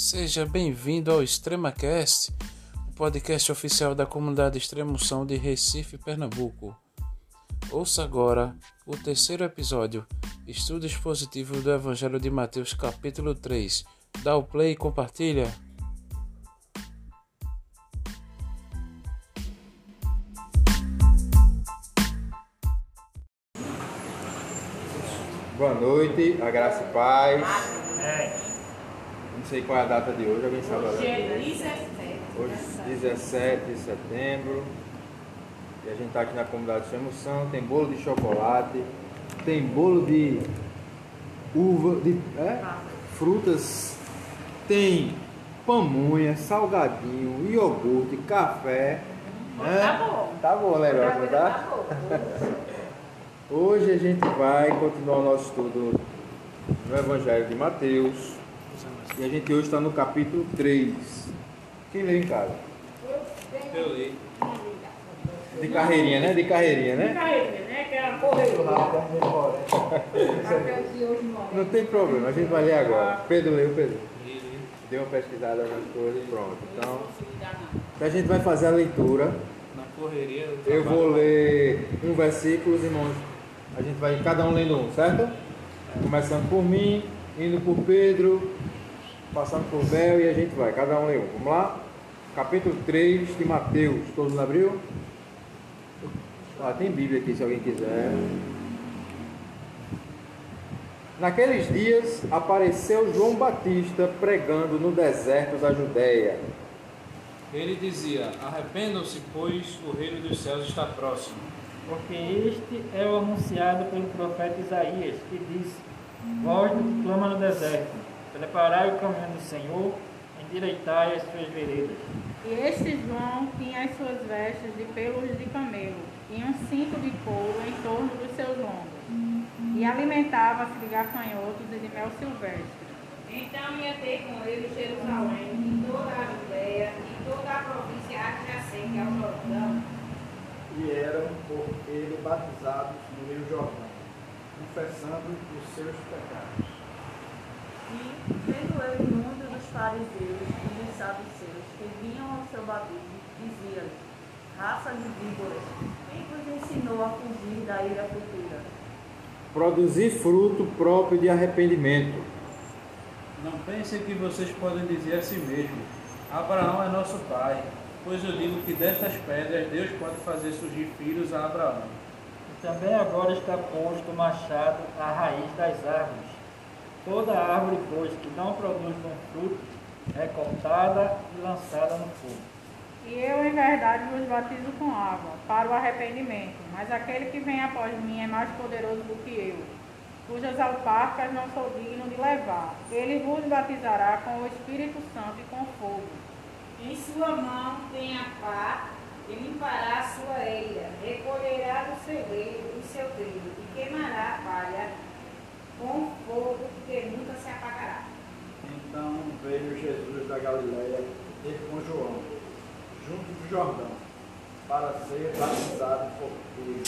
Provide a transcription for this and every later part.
Seja bem-vindo ao ExtremaCast, o podcast oficial da comunidade Extremoção de Recife, Pernambuco. Ouça agora o terceiro episódio, Estudo Expositivo do Evangelho de Mateus, capítulo 3. Dá o play e compartilha. Boa noite, a graça e paz. Não sei qual é a data de hoje, alguém sabe a data de hoje? Hoje, 17 de setembro. E a gente está aqui na comunidade de emoção. Tem bolo de chocolate, tem bolo de uva, de é? frutas, tem pamonha, salgadinho, iogurte, café. né? Tá bom. Tá bom, Leroy, não tá? Tá bom. Hoje a gente vai continuar o nosso estudo no Evangelho de Mateus. E a gente hoje está no capítulo 3. Quem lê em casa? Eu li. De carreirinha, né? De carreirinha, né? Carreira, né? Que era correio. Não tem problema, a gente vai ler agora. Pedro leu, Pedro. Deu uma pesquisada nas coisas e pronto. Então, a gente vai fazer a leitura. Na correria. Eu vou ler um versículo, os irmãos. A gente vai cada um lendo um, certo? Começando por mim, indo por Pedro, passando por Bel e a gente vai, cada um lê um. Vamos lá? Capítulo 3 de Mateus. Todo mundo abriu? Ah, tem Bíblia aqui se alguém quiser. Naqueles dias apareceu João Batista pregando no deserto da Judéia. Ele dizia: Arrependam-se, pois o reino dos céus está próximo. Porque este é o anunciado pelo profeta Isaías, que diz: Voz do que clama no deserto, preparai o caminho do Senhor, endireitai as suas veredas. E este João tinha as suas vestes de pelos de camelo e um cinto de couro em torno dos seus lombos. E alimentava-se de gafanhotos e de mel silvestre. Então ia ter com ele Jerusalém, e toda a Judéia, e toda a província adjacente ao Jordão, e eram por ele batizados no Rio Jordão, confessando os seus pecados. E, vendo ele muitos dos fariseus e dos saduceus que vinham ao seu batismo, dizia-lhes, raça de víboras, quem vos ensinou a fugir da ira futura? Produzir fruto próprio de arrependimento. Não pensem que vocês podem dizer a si mesmo: Abraão é nosso pai. Pois eu digo que destas pedras Deus pode fazer surgir filhos a Abraão. E também agora está posto o machado à raiz das árvores. Toda árvore, pois, que não produz bom fruto, é cortada e lançada no fogo. E eu, em verdade, vos batizo com água, para o arrependimento. Mas aquele que vem após mim é mais poderoso do que eu, cujas alparcas não sou digno de levar. Ele vos batizará com o Espírito Santo e com fogo. em sua mão tem a pá, e limpará a sua eira, recolherá do seu eiro o seu trigo, e queimará a palha com fogo que nunca se apagará. Então veio Jesus da Galiléia e com João, junto do Jordão, para ser batizado por ele.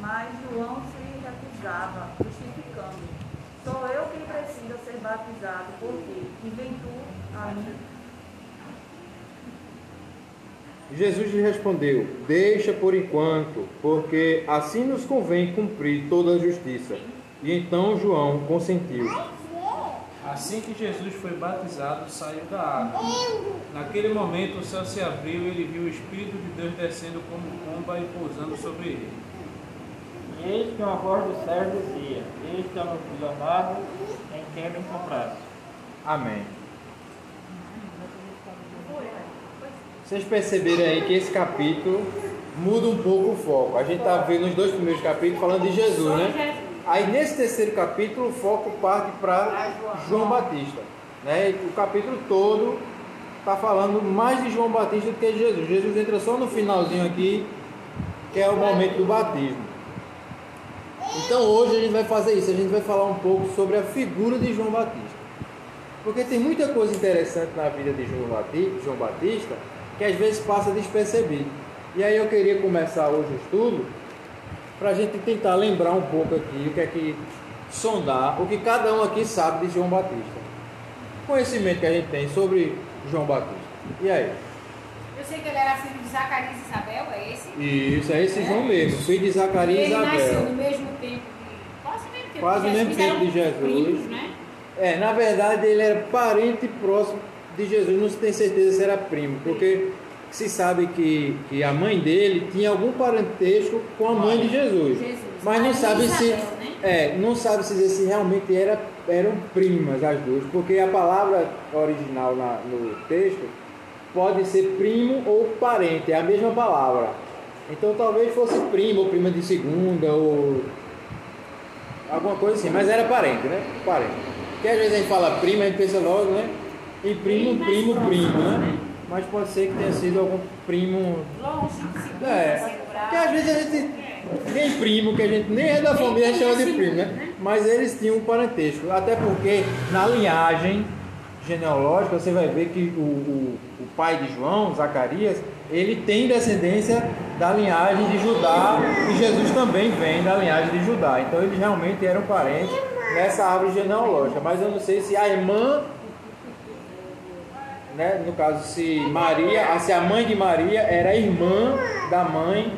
Mas João se recusava, justificando, sou eu quem precisa ser batizado por ti, e vem tu a mim. Jesus lhe respondeu: Deixa por enquanto, porque assim nos convém cumprir toda a justiça. E então João consentiu. Assim que Jesus foi batizado, saiu da água. Naquele momento o céu se abriu e ele viu o Espírito de Deus descendo como pomba e pousando sobre ele. E eis que uma voz do céu dizia: Este é o meu filho amado, em quem me compraste. Amém. Vocês perceberam aí que esse capítulo muda um pouco o foco. A gente está vendo os dois primeiros capítulos falando de Jesus, né? Aí nesse terceiro capítulo o foco parte para João Batista. Né? O capítulo todo está falando mais de João Batista do que de Jesus. Jesus entra só no finalzinho aqui, que é o momento do batismo. Então hoje a gente vai fazer isso, a gente vai falar um pouco sobre a figura de João Batista. Porque tem muita coisa interessante na vida de João Batista que às vezes passa despercebido. E aí eu queria começar hoje o estudo para a gente tentar lembrar um pouco aqui o que é que sondar, o que cada um aqui sabe de João Batista. conhecimento que a gente tem sobre João Batista. E aí? Eu sei que ele era filho de Zacarias e Isabel, é esse? Isso, é esse João mesmo, filho de Zacarias e ele nasceu Isabel. no mesmo tempo, quase o mesmo tempo. Quase de o mesmo Jesus, tempo de Jesus. Primos, né? É, na verdade ele era parente próximo de Jesus, não se tem certeza se era primo, porque se sabe que, que a mãe dele tinha algum parentesco com a mãe de Jesus. Jesus. Mas não sabe se. Né? É, não sabe se dizer se realmente era, eram primas as duas, porque a palavra original na- no texto pode ser primo ou parente, é a mesma palavra. Então talvez fosse primo ou prima de segunda ou alguma coisa assim, mas era parente, né? Parente. Porque às vezes a gente fala prima, a gente pensa logo, né? Em primo, primo, primo, né? Mas pode ser que tenha sido algum primo Longe, é, porque às vezes a gente tem primo que a gente nem é da família, chama de primo, né? Mas eles tinham um parentesco. Até porque na linhagem genealógica você vai ver que o, o, o pai de João, Zacarias, ele tem descendência da linhagem de Judá e Jesus também vem da linhagem de Judá. Então eles realmente eram parentes nessa árvore genealógica. Mas eu não sei se a irmã né, no caso, se Maria, se a mãe de Maria era irmã da mãe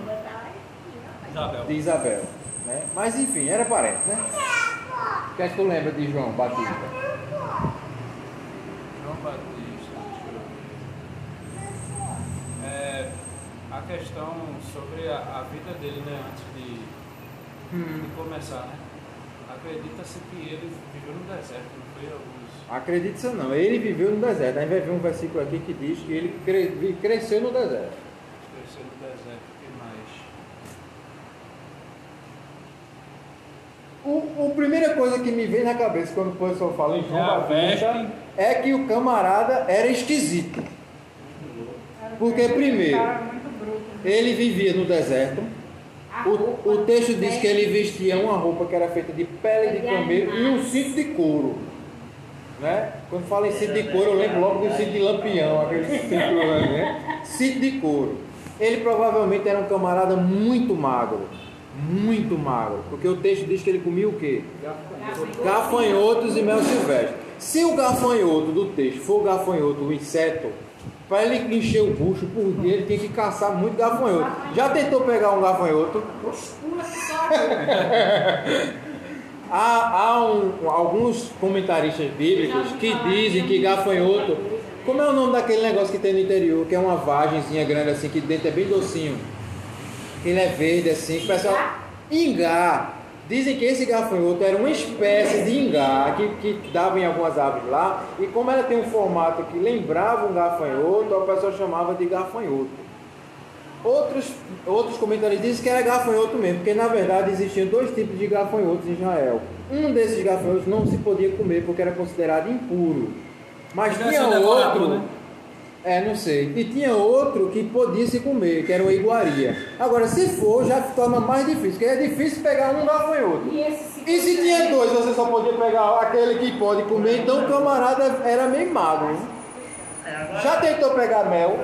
Isabel. de Isabel. Né? Mas enfim, era parente, né? O que é que tu lembra de João Batista? João Batista. É, a questão sobre a, a vida dele, né, antes de, Hum. de começar, né? Acredita-se que ele viveu no deserto, não foi alguns. Acredite ou não, ele viveu no deserto. A gente vai ver um versículo aqui que diz que ele cre- cresceu no deserto. Cresceu no deserto, o que mais? O, a primeira coisa que me vem na cabeça quando o pessoal fala em João Já Batista é que o camarada era esquisito. Porque primeiro, ele vivia no deserto. O, o texto diz que ele vestia uma roupa que era feita de pele de camelo e um cinto de couro. Né? Quando fala em cinto de couro, eu lembro logo do cinto de lampião, aquele cinto, né? Cinto de couro. Ele provavelmente era um camarada muito magro. Muito magro. Porque o texto diz que ele comia o quê? Gafanhotos e mel silvestre. Se o gafanhoto do texto for o gafanhoto, o inseto, para ele encher o bucho por dia, ele tinha que caçar muito gafanhoto. Já tentou pegar um gafanhoto? Há, há um- alguns comentaristas bíblicos que dizem que gafanhoto. Como é o nome daquele negócio que tem no interior? Que é uma vagenzinha grande assim, que dentro é bem docinho. Ele é verde assim, que o pessoal. Ingá. Dizem que esse gafanhoto era uma espécie de ingá que, que dava em algumas árvores lá. E como ela tem um formato que lembrava um gafanhoto, o pessoal chamava de gafanhoto. Outros, outros comentários dizem que era gafanhoto mesmo, porque na verdade existiam dois tipos de gafanhotos em Israel. Um desses gafanhotos não se podia comer porque era considerado impuro. Mas Deve tinha outro. né? É, não sei. E tinha outro que podia se comer, que era uma iguaria. Agora, se for, já torna mais difícil, porque é difícil pegar um gafanhoto. E esse se E se tinha dois, você só podia pegar aquele que pode comer, então o camarada era meio magro. hein? Já tentou pegar mel?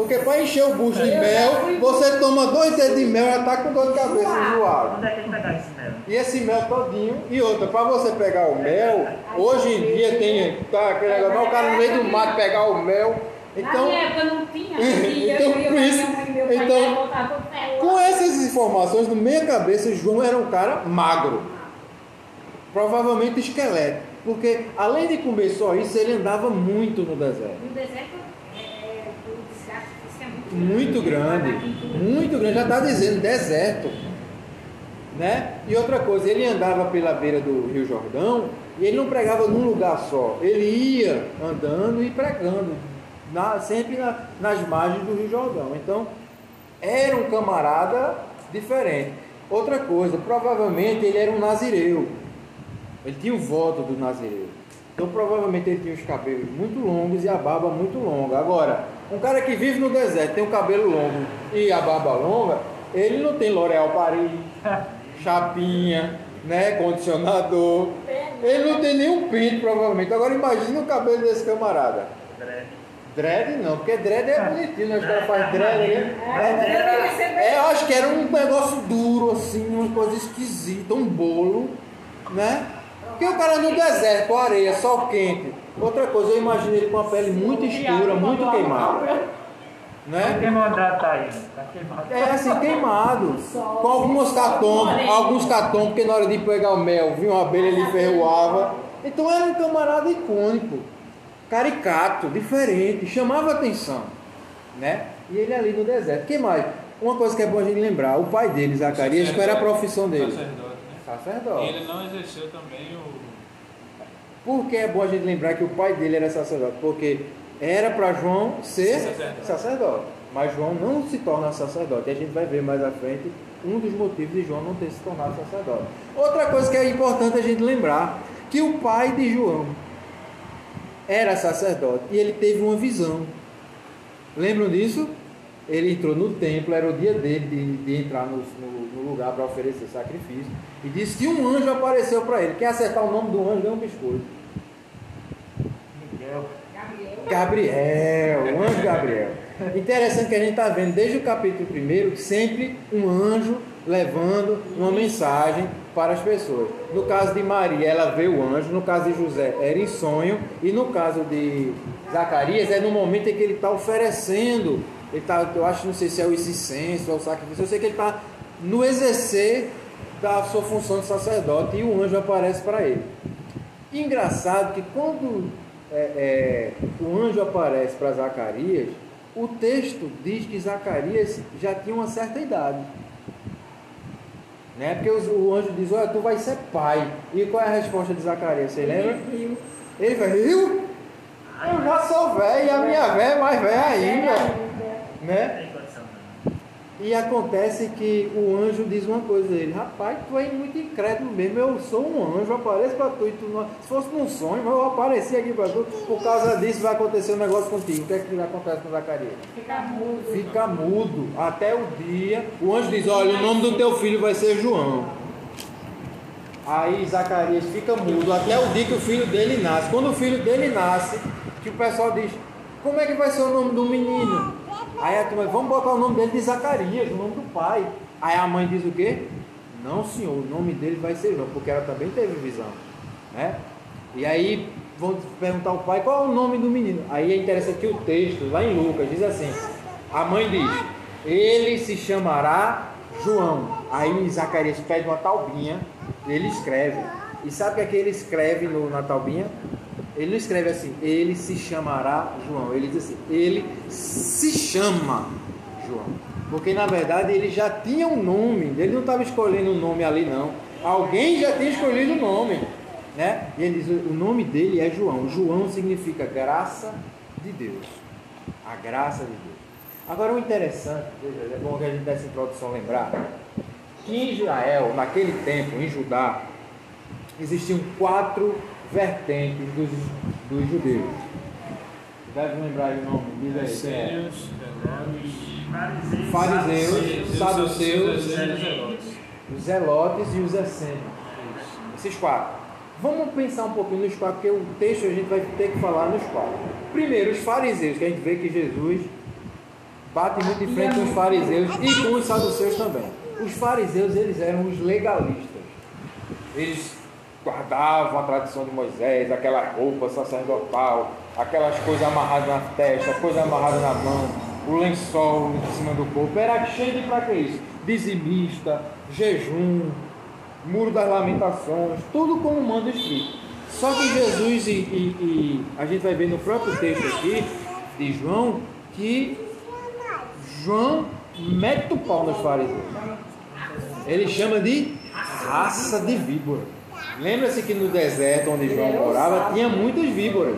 Porque para encher o bucho de mel, você toma dois dedos de mel e já tá com dor de cabeça enjoado. Onde é que pegar esse mel? E esse mel todinho. E outra, para você pegar o mel, hoje em dia tem tá, aquele negócio, mas o cara no meio do mato pegar o mel. Na Então, minha época não tinha. Então, por isso- então. Com essas informações, no meia cabeça, João era um cara magro. Provavelmente esquelético. Porque além de comer só isso, ele andava muito no deserto. No deserto, é, é, o desgaste físico é muito grande. Muito grande. Já está dizendo deserto. Né? E outra coisa, ele andava pela beira do Rio Jordão e ele não pregava num lugar só. Ele ia andando e pregando. na- sempre na- nas margens do Rio Jordão. Então, era um camarada diferente. Outra coisa, provavelmente ele era um nazireu. Ele tinha o voto do nazireu. Então, provavelmente ele tinha os cabelos muito longos e a barba muito longa. Agora, um cara que vive no deserto, tem o cabelo longo e a barba longa, ele não tem L'Oréal Paris, chapinha, né, condicionador. Ele não tem nenhum pinto, provavelmente. Agora, imagine o cabelo desse camarada. Dread não, porque dread é bonitinho, né? Os caras fazem dread, né? É, é, eu acho que era um negócio duro, assim, uma coisa esquisita, um bolo, né? Porque o cara no deserto, areia, sol quente. Outra coisa, eu imagino ele com a pele muito escura, muito queimada. Né? Queimado tá aí, tá queimado. É assim, queimado. Com alguns catombos, alguns catombos, porque na hora de pegar o mel, vinha uma abelha ele ferroava. Então era um camarada icônico, caricato, diferente, chamava atenção. Né? E ele ali no deserto. que mais? Uma coisa que é bom a gente lembrar, o pai dele, Zacarias, qual era a profissão dele? Sacerdote, né? Sacerdote. E ele não exerceu também o. Por que é bom a gente lembrar que o pai dele era sacerdote? Porque era para João ser Sacerdote. sacerdote. Mas João não se torna sacerdote. E a gente vai ver mais à frente um dos motivos de João não ter se tornado sacerdote. Outra coisa que é importante a gente lembrar, que o pai de João era sacerdote e ele teve uma visão. Lembram disso? Ele entrou no templo, era o dia dele de, de entrar no, no- no lugar para oferecer sacrifício. E disse que um anjo apareceu para ele. Quem acertar o nome do anjo ganha um biscoito. Miguel. Gabriel, o anjo Gabriel. Interessante que a gente está vendo desde o capítulo 1 sempre um anjo levando uma mensagem para as pessoas. No caso de Maria, ela vê o anjo, no caso de José, era em sonho, e no caso de Zacarias, é no momento em que ele está oferecendo, ele tá, eu acho, não sei se é o incenso ou o sacrifício, eu sei que ele está no exercer da sua função de sacerdote e o anjo aparece para ele. Engraçado que quando é, é, o anjo aparece para Zacarias, o texto diz que Zacarias já tinha uma certa idade. Né? Porque os- o anjo diz, olha, tu vai ser pai. E qual é a resposta de Zacarias? Você lembra? Ele vai, eu? Eu já sou velho e a minha velha é mais velha ainda. Né? E acontece que o anjo diz uma coisa a ele, rapaz, tu é muito incrédulo mesmo, eu sou um anjo, apareço para tu e tu não. Se fosse num sonho, mas eu apareci aqui para tu, por causa disso vai acontecer um negócio contigo. O que é que acontece com Zacarias? Fica mudo. Fica mudo até o dia. O anjo diz, olha, o nome do teu filho vai ser João. Aí Zacarias fica mudo até o dia que o filho dele nasce. Quando o filho dele nasce, que o pessoal diz, como é que vai ser o nome do menino? Aí a turma, vamos botar o nome dele de Zacarias, o nome do pai. Aí a mãe diz o quê? Não, senhor, o nome dele vai ser João, porque ela também teve visão. Né? E aí vão perguntar ao pai qual é o nome do menino. Aí é interessante que o texto, lá em Lucas, diz assim: a mãe diz, ele se chamará João. Aí Zacarias pede uma taubinha, ele escreve. E sabe o que é que ele escreve no, na taubinha? Ele não escreve assim, ele se chamará João. Ele diz assim, ele se chama João. Porque na verdade ele já tinha um nome, ele não estava escolhendo um nome ali não. Alguém já tinha escolhido o nome. Né? E ele diz, o nome dele é João. João significa graça de Deus. A graça de Deus. Agora o interessante, é bom que a gente nessa introdução lembrar, que em Israel, naquele tempo, em Judá, existiam quatro vertentes dos, dos judeus. Deve lembrar o nome, diz aí. é? Essênios, Fariseus, saduceus, Zelotes. os zelotes e os essênios. Esses quatro. Vamos pensar um pouquinho nos quatro, porque o texto a gente vai ter que falar nos quatro. Primeiro, os fariseus, que a gente vê que Jesus bate muito em frente com os fariseus e com os saduceus também. Os fariseus, eles eram os legalistas. Eles guardavam a tradição de Moisés, aquela roupa sacerdotal, aquelas coisas amarradas na testa, coisas amarradas na mão, o lençol em cima do corpo. Era cheio de pra que isso? Dizimista, jejum, muro das lamentações, tudo como manda escrito. Só que Jesus, e, e- e a gente vai ver no próprio texto aqui de João, que João mete o pau nos fariseus. Ele chama de raça de víbora. Lembra-se que no deserto onde João morava tinha muitas víboras.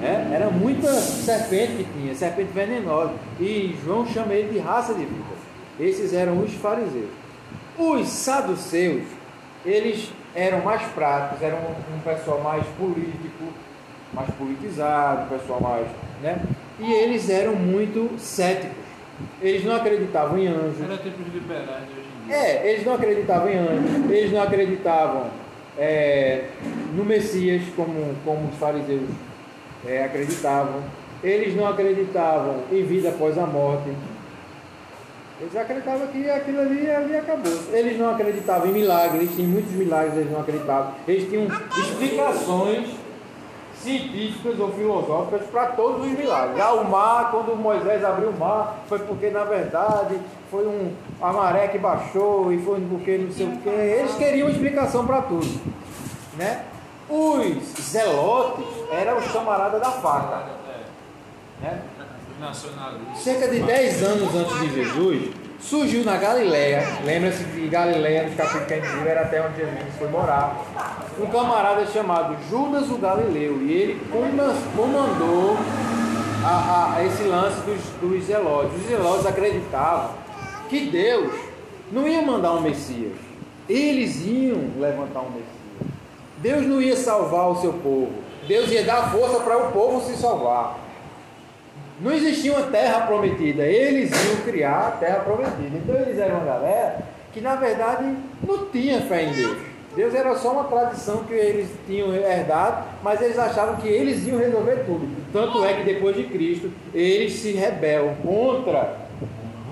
É, era muita serpente que tinha, serpente venenosa. E João chama ele de raça de víbora. Esses eram os fariseus. Os saduceus, eles eram mais práticos, eram um, pessoal mais político, mais politizado, um pessoal mais. Né? E eles eram muito céticos. Eles não acreditavam em anjos. Era tipo de liberais de hoje em dia. É, eles não acreditavam em anjos, eles não acreditavam é, no Messias como, como os fariseus é, acreditavam, eles não acreditavam em vida após a morte. Eles acreditavam que aquilo ali, ali acabou. Eles não acreditavam em milagres, tinham muitos milagres, eles não acreditavam. Eles tinham explicações científicas ou filosóficas para todos os milagres. Ah, o mar, quando Moisés abriu o mar, foi porque na verdade foi um, a maré que baixou e foi porque não sei o quê. Eles queriam explicação para tudo. Né? Os zelotes eram os camaradas da faca. Né? Cerca de 10 anos antes de Jesus, surgiu na Galileia, lembra-se que Galileia, no capítulo que a gente viu, era até onde Jesus foi morar, um camarada chamado Judas o Galileu, e ele comandou a, a esse lance dos, dos zelotes. Os zelotes acreditavam que Deus não ia mandar um Messias, eles iam levantar um Messias. Deus não ia salvar o seu povo, Deus ia dar força para o povo se salvar. Não existia uma terra prometida, eles iam criar a terra prometida. Então eles eram uma galera que na verdade não tinha fé em Deus. Deus era só uma tradição que eles tinham herdado, mas eles achavam que eles iam resolver tudo. Tanto é que depois de Cristo eles se rebelam contra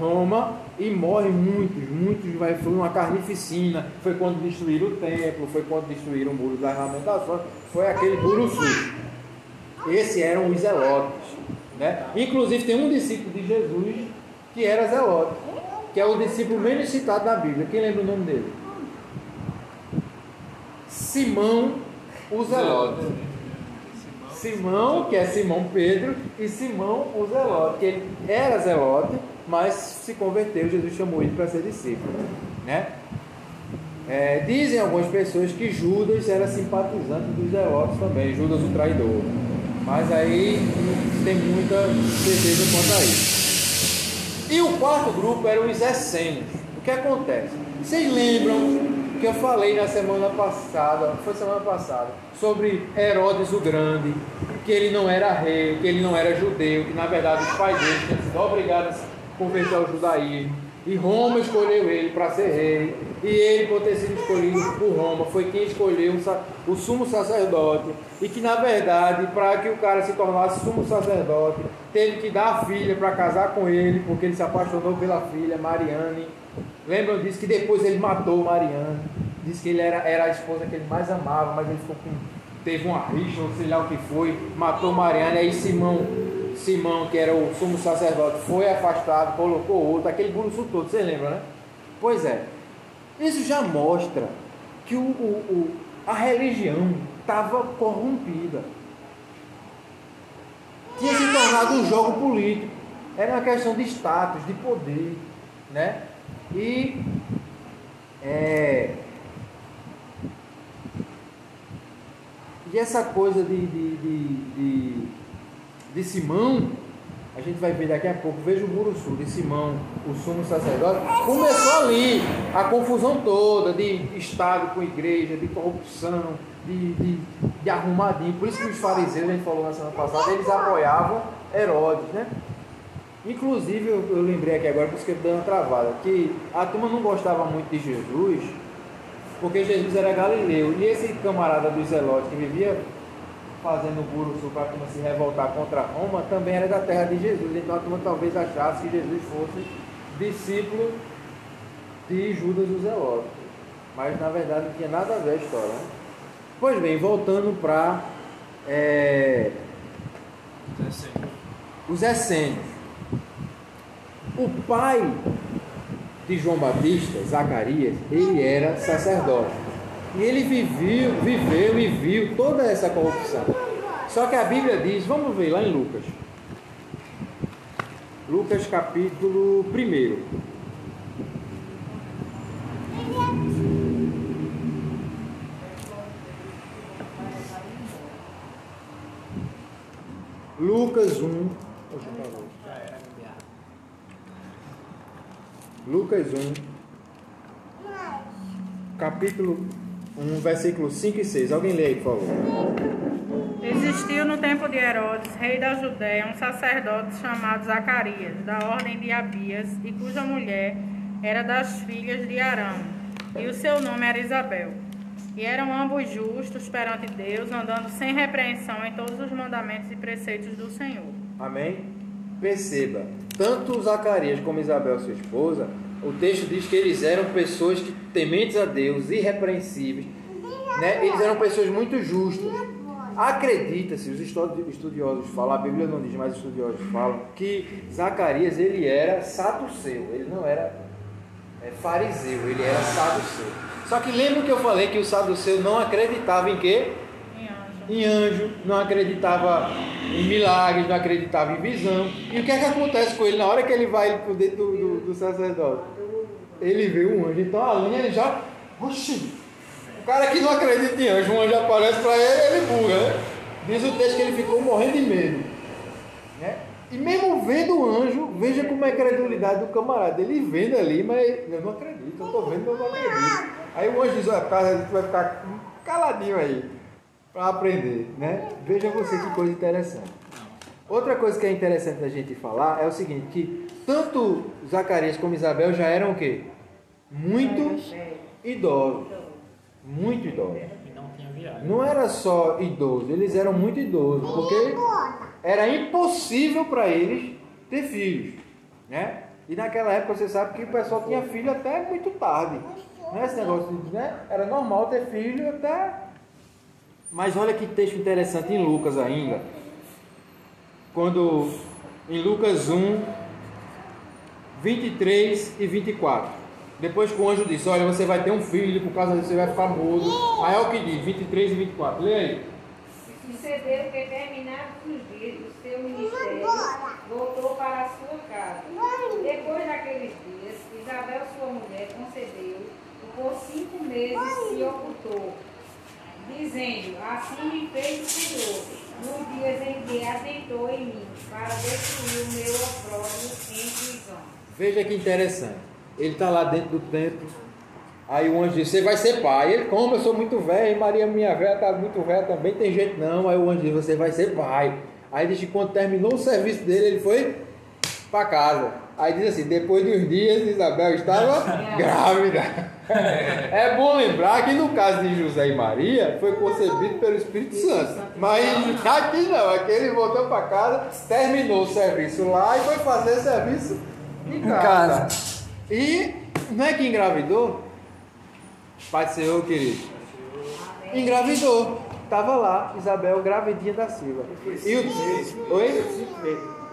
Roma e morrem muitos, muitos, vai, foi uma carnificina, foi quando destruíram o templo, foi quando destruíram o muro das lamentações, foi aquele muro sul. Esses eram os zelotes. Né? Inclusive tem um discípulo de Jesus que era Zelote, que é o discípulo menos citado na Bíblia. Quem lembra o nome dele? Simão o Zelote. Simão, que é Simão Pedro, e Simão o Zelote, que ele era Zelote, mas se converteu, Jesus chamou ele para ser discípulo. Né? É, dizem algumas pessoas que Judas era simpatizante dos Zelotes também, Judas o traidor. Mas aí não tem muita certeza quanto a isso. E o quarto grupo eram os essênios. O que acontece? Vocês lembram que eu falei na semana passada, foi semana passada, sobre Herodes o Grande, que ele não era rei, que ele não era judeu, que na verdade os pais dele tinham sido obrigados converter ao judaísmo. E Roma escolheu ele para ser rei. E ele, por ter sido escolhido por Roma, foi quem escolheu o sumo sacerdote. E que, na verdade, para que o cara se tornasse sumo sacerdote, teve que dar a filha para casar com ele, porque ele se apaixonou pela filha, Mariane. Lembram disso? Que depois ele matou Mariane. Disse que ele era, era a esposa que ele mais amava, mas ele ficou com, teve uma rixa, ou sei lá o que foi, matou Mariane. Aí Simão Simão, que era o sumo sacerdote, foi afastado, colocou outro, aquele buruçu todo, você lembra, né? Pois é. Isso já mostra que o, o, o a religião estava corrompida. Tinha se tornado um jogo político. Era uma questão de status, de poder. Né? E é, e essa coisa de, de, de, de de Simão, a gente vai ver daqui a pouco, veja o muro sul de Simão, o sumo sacerdote, começou ali a confusão toda de Estado com igreja, de corrupção, de, de, de arrumadinho. Por isso que os fariseus, a gente falou na semana passada, eles apoiavam Herodes, né? Inclusive, eu, eu lembrei aqui agora, por isso que eu dei uma travada, que a turma não gostava muito de Jesus, porque Jesus era galileu. E esse camarada dos Zelotes que vivia fazendo o sul para a turma se revoltar contra Roma, também era da terra de Jesus. Então a turma talvez achasse que Jesus fosse discípulo de Judas o Zelote. Mas na verdade não tinha nada a ver a história. Né? Pois bem, voltando para é, os essênios. O pai de João Batista, Zacarias, ele era sacerdote. E ele viveu, viveu e viu toda essa corrupção. Só que a Bíblia diz, vamos ver lá em Lucas. Lucas capítulo 1. Lucas 1. Lucas 1. Capítulo 1, versículo 5 e 6. Alguém lê aí, por favor. Existiu no tempo de Herodes, rei da Judéia, um sacerdote chamado Zacarias, da ordem de Abias, e cuja mulher era das filhas de Arão, e o seu nome era Isabel. E eram ambos justos perante Deus, andando sem repreensão em todos os mandamentos e preceitos do Senhor. Amém? Perceba, tanto Zacarias como Isabel, sua esposa, o texto diz que eles eram pessoas que, tementes a Deus, irrepreensíveis, né? eles eram pessoas muito justas. Acredita-se, os estudiosos falam, a Bíblia não diz, mas os estudiosos falam, que Zacarias ele era saduceu, ele não era é, fariseu, ele era saduceu. Só que lembra que eu falei que o saduceu não acreditava em quê? Em anjo, não acreditava em milagres, não acreditava em visão. E o que é que acontece com ele na hora que ele vai para dentro do, do, do sacerdote? Ele vê um anjo, então a linha ele já. Oxi! O cara que não acredita em anjo, um anjo aparece para ele, ele buga, né? Diz o texto que ele ficou morrendo de medo. Né? E mesmo vendo o anjo, veja como é a credulidade do camarada. Ele vendo ali, mas eu não acredito, eu estou vendo, eu não acredito. Aí o anjo diz, olha, tu vai ficar caladinho aí para aprender, né? Veja você que coisa interessante. Outra coisa que é interessante da gente falar é o seguinte, que tanto Zacarias como Isabel já eram o quê? Muito idosos. Muito idosos. Não era só idoso, eles eram muito idosos, porque era impossível para eles ter filhos, né? E naquela época você sabe que o pessoal tinha filho até muito tarde. Né? Esse negócio, né? Era normal ter filho até mas olha que texto interessante em Lucas ainda. Quando em Lucas 1, 23 e 24. Depois que o anjo disse: Olha, você vai ter um filho, por causa disso você vai ficar mudo. Aí é o que diz: 23 e 24. Lê aí. Sucedeu que, terminados os dias do seu ministério, voltou para a sua casa. Depois daqueles dias, Isabel, sua mulher, concedeu, e por cinco meses se ocultou dizendo: Assim me fez o Senhor, nos dias em que atentou em mim, para destruir o meu opróbrio em prisão. Veja que interessante. Ele está lá dentro do templo. Aí o anjo diz: Você vai ser pai. Ele, como eu sou muito velho, e Maria, minha velha, está muito velha também, tem jeito não. Aí o anjo diz: Você vai ser pai. Aí diz que quando terminou o serviço dele, ele foi para casa. Aí diz assim: Depois de uns dias, Isabel estava grávida. É bom lembrar que no caso de José e Maria foi concebido pelo Espírito Santo. Mas aqui não, aqui ele voltou para casa, terminou o serviço lá e foi fazer serviço em casa. E não é que engravidou? Pai do Senhor, querido. Engravidou. Estava lá, Isabel, gravidinha da Silva. E o... Oi?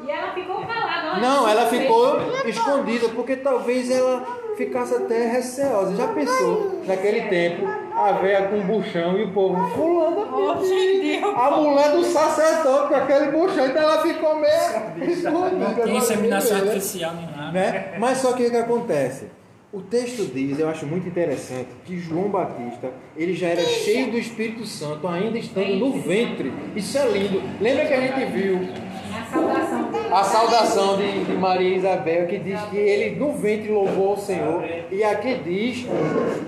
E ela ficou calada. Não, ela ficou escondida, porque talvez ela ficasse até receosa. Já pensou, naquele tempo, a velha com um buchão e o povo, fulano, a mulher do sacerdote com aquele buchão, então ela ficou meio escondida. Tem inseminação artificial nem nada. Né? Mas só que o que acontece? O texto diz, eu acho muito interessante, que João Batista, ele já era cheio do Espírito Santo, ainda estando no ventre. Isso é lindo. Lembra que a gente viu a saudação de, de, Maria Isabel, que diz que ele no ventre louvou ao Senhor, e aqui diz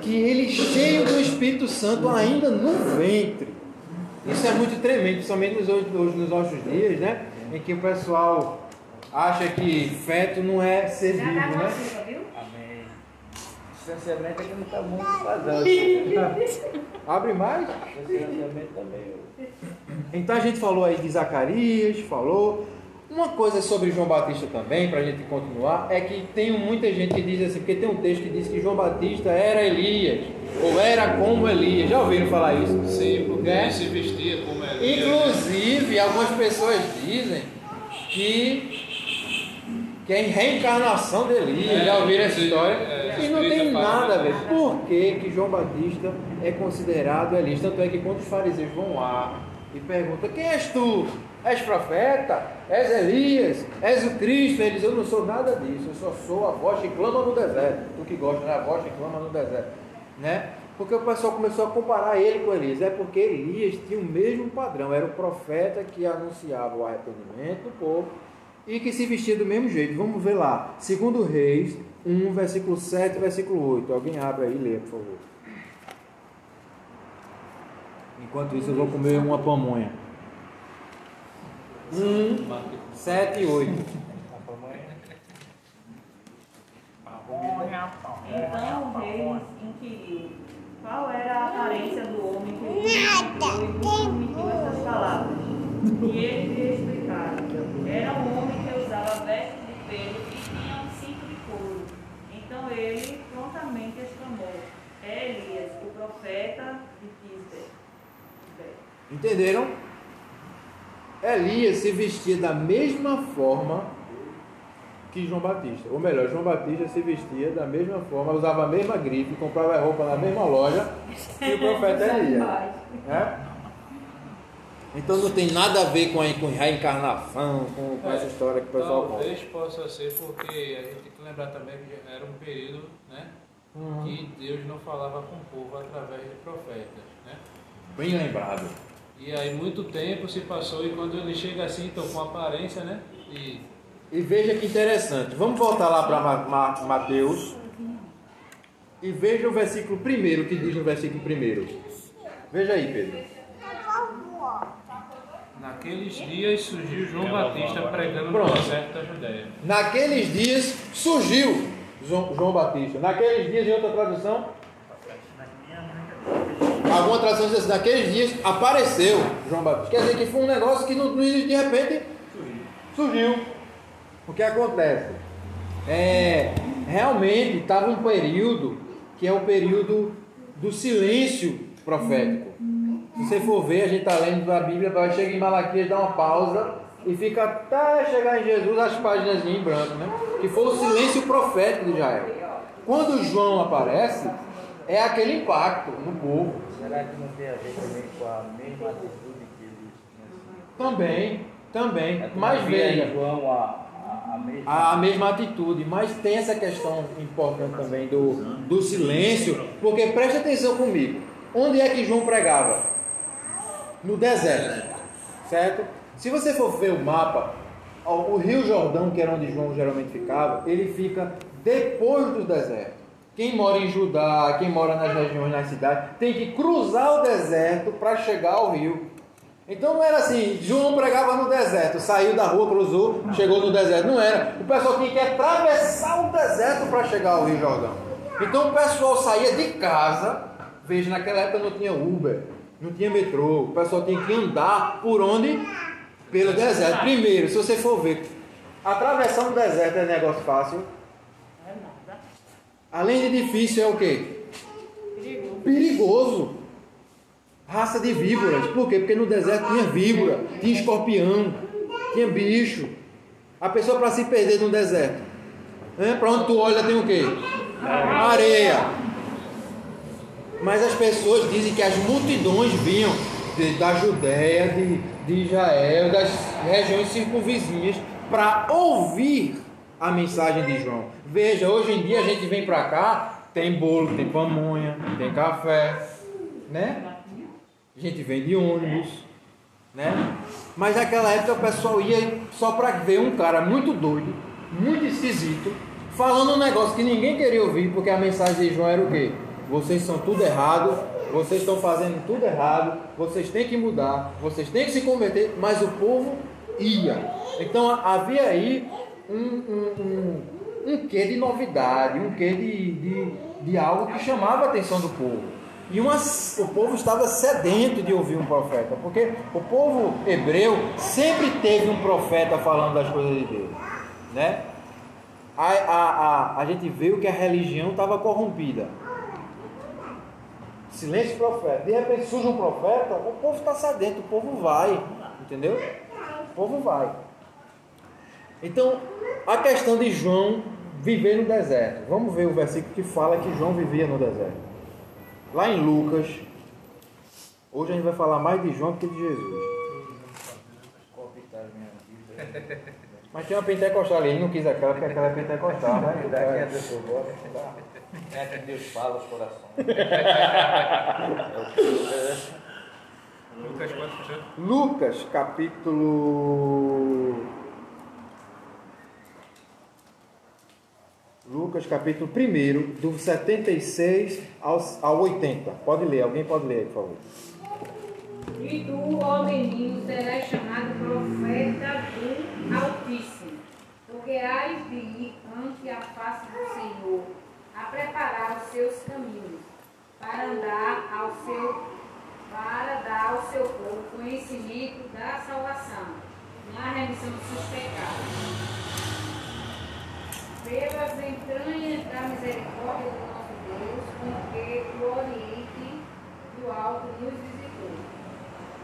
que ele cheio do Espírito Santo ainda no ventre. Isso é muito tremendo, principalmente nos, hoje, nos nossos dias, né? Em que o pessoal acha que feto não é ser vivo, né? Amém. Distanciamento é que não está muito fazendo. Abre mais? Distanciamento também. Então a gente falou aí de Zacarias, falou. Uma coisa sobre João Batista também, para a gente continuar, é que tem muita gente que diz assim, porque tem um texto que diz que João Batista era Elias, ou era como Elias. Já ouviram falar isso? Sim, porque Né? ele se vestia como Elias. Inclusive, algumas pessoas dizem que, que é reencarnação de Elias. É, Já ouviram essa história? é, e não tem nada a ver. Por que, que João Batista é considerado Elias? Tanto é que quando os fariseus vão lá e perguntam: Quem és tu? És profeta? És Elias? És o Cristo? Ele diz: Eu não sou nada disso. Eu só sou a voz que clama no deserto. Tu que gosta, né? A voz que clama no deserto. Né? Porque o pessoal começou a comparar ele com Elias. É porque Elias tinha o mesmo padrão. Era o profeta que anunciava o arrependimento do povo e que se vestia do mesmo jeito. Vamos ver lá. Segundo Reis 1, versículo 7 versículo 8. Alguém abre aí e lê, por favor. Enquanto isso, eu vou comer uma pamonha. 1, 7 e 8. Então o rei inquiriu qual era a aparência do homem que e transmitiu essas palavras. E ele lhe explicaram. Era um homem que usava vestes de pele Então ele prontamente exclamou: É Elias, o profeta de Tisbe. Entenderam? Elias se vestia da mesma forma que João Batista. Ou melhor, João Batista se vestia da mesma forma, usava a mesma grife, comprava roupa na mesma loja que o profeta Elias. É? Então não tem nada a ver com a, com reencarnação, com, com essa história que o pessoal conta. Talvez possa ser porque a gente tem que lembrar também que era um período né, Uhum. que Deus não falava com o povo através de profetas. Né? Bem lembrado. E aí muito tempo se passou e quando ele chega assim, então com aparência, né? E E veja que interessante. Vamos voltar lá para Mateus. E veja o versículo primeiro que diz no versículo primeiro. Veja aí, Pedro. naqueles dias surgiu João Batista pregando no Pronto. deserto da Judéia. Naqueles dias surgiu João, João Batista. Naqueles dias, em outra tradução, alguma tradução diz assim, naqueles dias apareceu João Batista. Quer dizer que foi um negócio que de repente surgiu. O que acontece? É, realmente estava um período que é o período do silêncio profético. Se você for ver, a gente está lendo a Bíblia, vai chegar em Malaquias, dá uma pausa e fica até chegar em Jesus as páginas em branco, né? Que foi o silêncio profético de Israel. Quando João aparece, é aquele impacto no povo. Será que não tem a ver também com a mesma atitude que ele Também, também. É Mas veja, João a, a, a mesma a, mesma atitude, mas tem essa questão importante também do, do silêncio, porque preste atenção comigo. Onde é que João pregava? No deserto, certo? Se você for ver o mapa, o Rio Jordão, que era onde João geralmente ficava, ele fica depois do deserto. Quem mora em Judá, quem mora nas regiões, nas cidades, tem que cruzar o deserto para chegar ao rio. Então não era assim, João pregava no deserto, saiu da rua, cruzou, chegou no deserto. Não era. O pessoal tinha que atravessar o deserto para chegar ao Rio Jordão. Então o pessoal saía de casa, veja, naquela época não tinha Uber, não tinha metrô, o pessoal tinha que andar por onde? Pelo deserto. Primeiro, se você for ver, atravessar um deserto é negócio fácil. Além de difícil, é o quê? Perigoso. perigoso. Raça de víboras. Por quê? Porque no deserto tinha víbora, tinha escorpião, tinha bicho. A pessoa para se perder no deserto. Né? Para onde tu olha tem o quê? Areia. Mas as pessoas dizem que as multidões vinham de- da Judéia, de, de Israel, das regiões circunvizinhas, para ouvir a mensagem de João. Veja, hoje em dia a gente vem para cá, tem bolo, tem pamonha, tem café, né? A gente vem de ônibus, né? Mas naquela época o pessoal ia só para ver um cara muito doido, muito esquisito, falando um negócio que ninguém queria ouvir, porque a mensagem de João era o quê? Vocês são tudo errado, vocês estão fazendo tudo errado, vocês têm que mudar, vocês têm que se converter, mas o povo ia. Então havia aí um, um, um, um quê de novidade, um quê de, de, de algo que chamava a atenção do povo. E uma, o povo estava sedento de ouvir um profeta, porque o povo hebreu sempre teve um profeta falando das coisas de Deus. Né? A, a, a, a gente viu que a religião estava corrompida. Silêncio profeta. De repente surge um profeta, o povo está sedento, o povo vai. Entendeu? O povo vai. Então, a questão de João viver no deserto. Vamos ver o versículo que fala que João vivia no deserto. Lá em Lucas, hoje a gente vai falar mais de João do que de Jesus. Mas tem uma pentecostal ali, ele não quis aquela, porque aquela é pentecostal, né? Daqui a Deus eu gosto, tá? É que Deus fala os corações. Lucas? Lucas, capítulo. Lucas, capítulo 1, do 76 ao, ao 80. Pode ler, alguém pode ler por favor. E tu, ó menino, serás chamado profeta do Altíssimo, porque hás de ir ante a face do Senhor, a preparar os seus caminhos, para andar ao seu, para dar ao seu povo conhecimento da salvação, na remissão dos seus pecados. Pelas entranhas da misericórdia do nosso Deus, com que o Oriente do Alto nos visitou.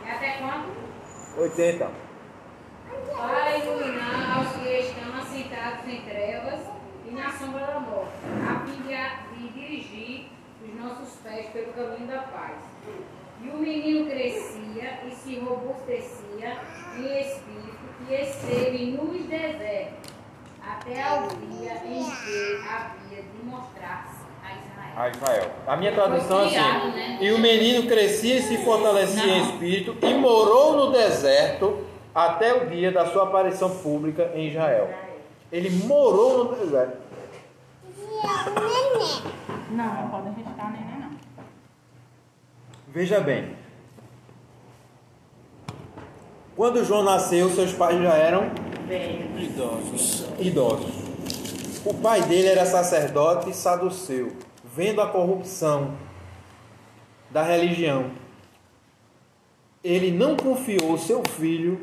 E até quando? 80. Para iluminar aos que estão assentados em trevas e na sombra da morte, a fim de, de dirigir os nossos pés pelo caminho da paz. E o menino crescia e se robustecia em espírito e esteve nos desertos, até ao dia em que havia de mostrar-se a Israel. A Israel. A minha tradução é assim: né? E o menino crescia e se fortalecia em Não. espírito e morou no deserto até o dia da sua aparição pública em Israel. Ele morou no deserto. Não, não pode registrar neném, não. Veja bem. Quando João nasceu, seus pais já eram Idosos. idosos. O pai dele era sacerdote saduceu, vendo a corrupção da religião. Ele não confiou seu filho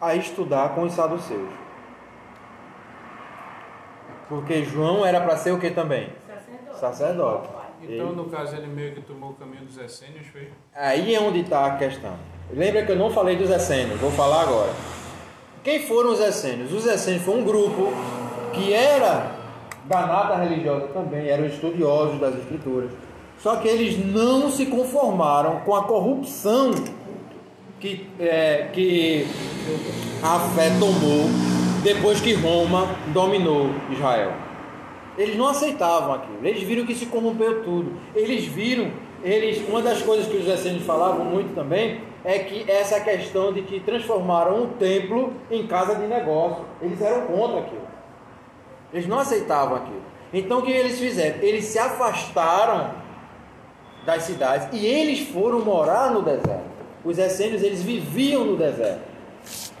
a estudar com os saduceus. Porque João era para ser o que também? Sacerdote. Sacerdote. Então, Ele- no caso, ele meio que tomou o caminho dos essênios, foi? Aí é onde está a questão. Lembra que eu não falei dos essênios, vou falar agora. Quem foram os essênios? Os essênios foi um grupo que era da nata religiosa também, eram estudiosos das escrituras. Só que eles não se conformaram com a corrupção que, é, que a fé tomou depois que Roma dominou Israel. Eles não aceitavam aquilo. Eles viram que se corrompeu tudo. Eles viram, eles, uma das coisas que os essênios falavam muito também é que essa questão de que transformaram um templo em casa de negócio. Eles eram contra aquilo. Eles não aceitavam aquilo. Então o que eles fizeram? Eles se afastaram das cidades e eles foram morar no deserto. Os essênios eles viviam no deserto,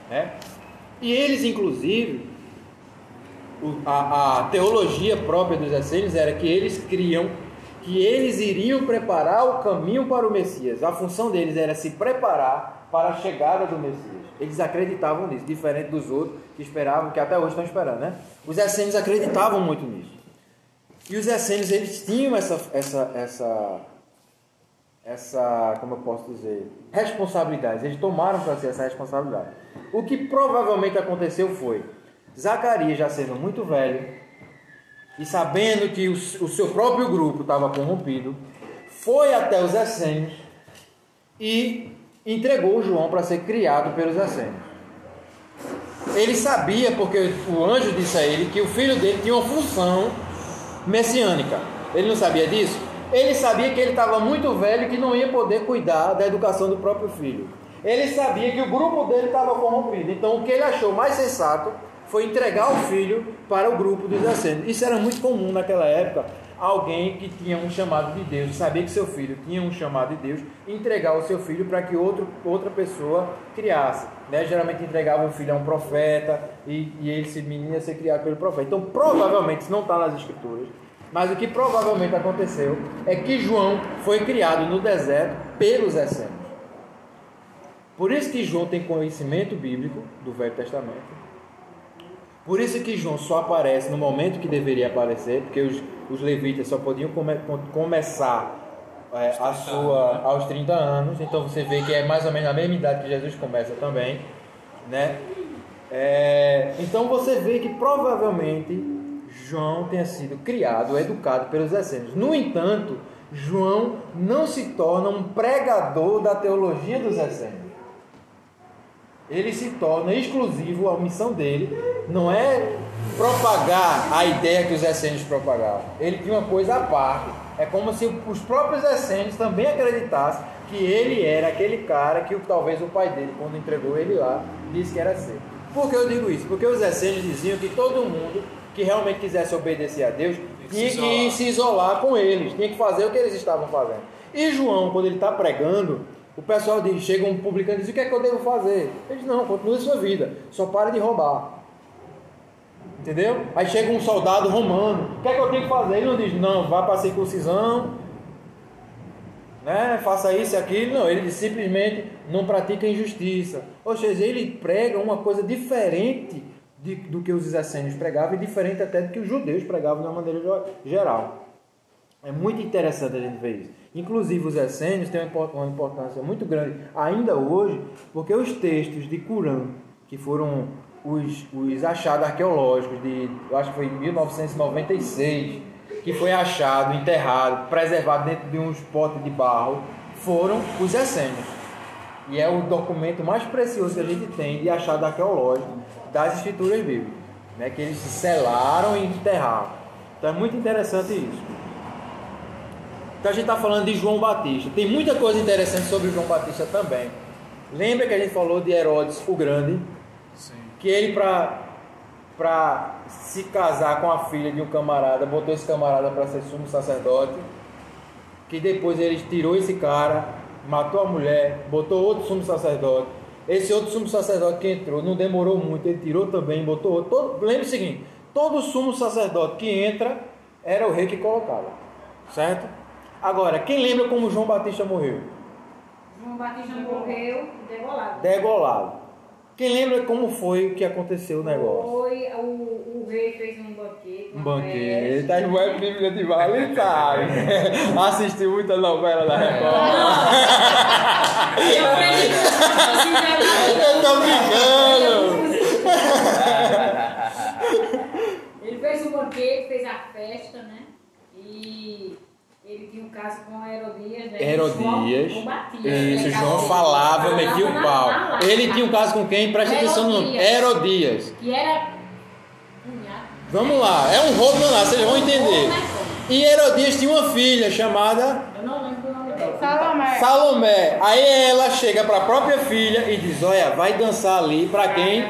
né? E eles inclusive o- a, a teologia própria dos essênios era que eles criam que eles iriam preparar o caminho para o Messias. A função deles era se preparar para a chegada do Messias. Eles acreditavam nisso, diferente dos outros que esperavam, que até hoje estão esperando, né? Os essênios acreditavam muito nisso. E os essênios, eles tinham essa, essa, essa, essa, como eu posso dizer, responsabilidade. Eles tomaram para si essa responsabilidade. O que provavelmente aconteceu foi, Zacarias já sendo muito velho, e sabendo que o, seu próprio grupo estava corrompido, foi até os essênios e entregou João para ser criado pelos essênios. Ele sabia, porque o anjo disse a ele, que o filho dele tinha uma função messiânica. Ele não sabia disso? Ele sabia que ele estava muito velho e que não ia poder cuidar da educação do próprio filho. Ele sabia que o grupo dele estava corrompido. Então o que ele achou mais sensato foi entregar o filho para o grupo dos essênios. Isso era muito comum naquela época. Alguém que tinha um chamado de Deus, sabia que seu filho tinha um chamado de Deus, entregar o seu filho para que outro, outra pessoa criasse. Né? Geralmente entregava o filho a um profeta e, e ele, esse menino, ia ser criado pelo profeta. Então, provavelmente, isso não está nas escrituras, mas o que provavelmente aconteceu é que João foi criado no deserto pelos essênios. Por isso que João tem conhecimento bíblico do Velho Testamento. Por isso que João só aparece no momento que deveria aparecer, porque os, os levitas só podiam come, começar é, a sua, aos 30 anos. Então você vê que é mais ou menos a mesma idade que Jesus começa também. Né? É, então você vê que provavelmente João tenha sido criado, educado pelos essênios. No entanto, João não se torna um pregador da teologia dos essênios ele se torna exclusivo, a missão dele não é propagar a ideia que os essênios propagavam. Ele tinha uma coisa à parte. É como se os próprios essênios também acreditassem que ele era aquele cara que talvez o pai dele, quando entregou ele lá, disse que era ser. Por que eu digo isso? Porque os essênios diziam que todo mundo que realmente quisesse obedecer a Deus tinha que se isolar com eles, tinha que fazer o que eles estavam fazendo. E João, quando ele está pregando, o pessoal diz, chega um publicano e diz, o que é que eu devo fazer? Ele diz, não, continue sua vida, só pare de roubar. Entendeu? Aí chega um soldado romano, o que é que eu tenho que fazer? Ele não diz, não, vá para a circuncisão, né? faça isso e aquilo. Não, ele diz, simplesmente não pratica injustiça. Ou seja, ele prega uma coisa diferente de, do que os essênios pregavam e diferente até do que os judeus pregavam de uma maneira geral. É muito interessante a gente ver isso. Inclusive, os essênios têm uma importância muito grande ainda hoje, porque os textos de Curã, que foram os, os achados arqueológicos de, eu acho que foi em 1996, que foi achado, enterrado, preservado dentro de uns potes de barro, foram os essênios. E é o documento mais precioso que a gente tem de achado arqueológico das escrituras bíblicas, né? que eles selaram e enterraram. Então é muito interessante isso. Então a gente está falando de João Batista. Tem muita coisa interessante sobre João Batista também. Lembra que a gente falou de Herodes o Grande? Sim. Que ele, para se casar com a filha de um camarada, botou esse camarada para ser sumo sacerdote. Que depois ele tirou esse cara, matou a mulher, botou outro sumo sacerdote. Esse outro sumo sacerdote que entrou, não demorou muito, ele tirou também, botou outro. Todo, lembre o seguinte: todo sumo sacerdote que entra era o rei que colocava. Certo? Agora, quem lembra como João Batista morreu? João Batista morreu degolado. Degolado. Quem lembra como foi que aconteceu o negócio? Foi, o, o rei fez um banquete. Um banquete. Tá igual a Bíblia de Vale, sabe? Assistiu muita novela da Record. Eu tô brincando. Ele fez um banquete, fez a festa, né? E ele tinha um caso com Herodias, né? Herodias. João batia, Isso? João falava, metia o pau. Ele tinha um caso com quem? Presta atenção no nome. Herodias. Que era. Vamos lá, é um roubo não lá, vocês vão entender. E Herodias tinha uma filha chamada Eu não lembro o nome dele. Salomé. Salomé. Aí ela chega para a própria filha e diz: Olha, vai dançar ali para quem?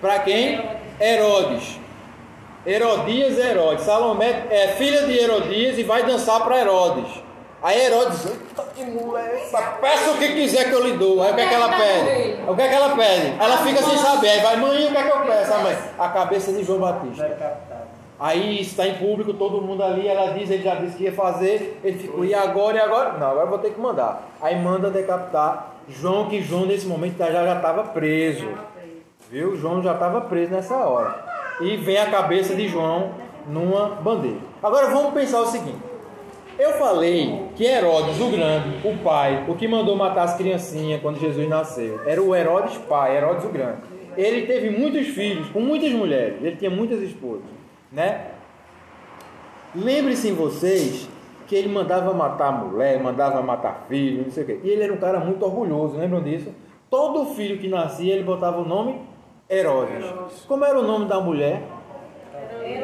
Para quem? Herodes. Herodias é Herodes. Salomé é filha de Herodias e vai dançar para Herodes. Aí Herodes, eita que mula é essa? Peça o que quiser que eu lhe dou. Aí o que é que ela pede? O que é que ela pede? Ela fica sem saber. Aí vai, mãe, o que é que eu peço? A mãe, a cabeça de João Batista. Aí está em público, todo mundo ali, ela diz, ele já disse que ia fazer, ele ficou, e agora, e agora? Não, agora eu vou ter que mandar. Aí manda decapitar João, que João nesse momento já estava preso. Viu? João já estava preso nessa hora. E vem a cabeça de João numa bandeja. Agora vamos pensar o seguinte. Eu falei que Herodes o Grande, o pai, o que mandou matar as criancinhas quando Jesus nasceu, era o Herodes pai, Herodes o Grande. Ele teve muitos filhos com muitas mulheres, ele tinha muitas esposas, né? Lembre-se em vocês que ele mandava matar mulher, mandava matar filho, não sei o quê. E ele era um cara muito orgulhoso, lembram disso? Todo filho que nascia, ele botava o nome Herodes. Como era o nome da mulher?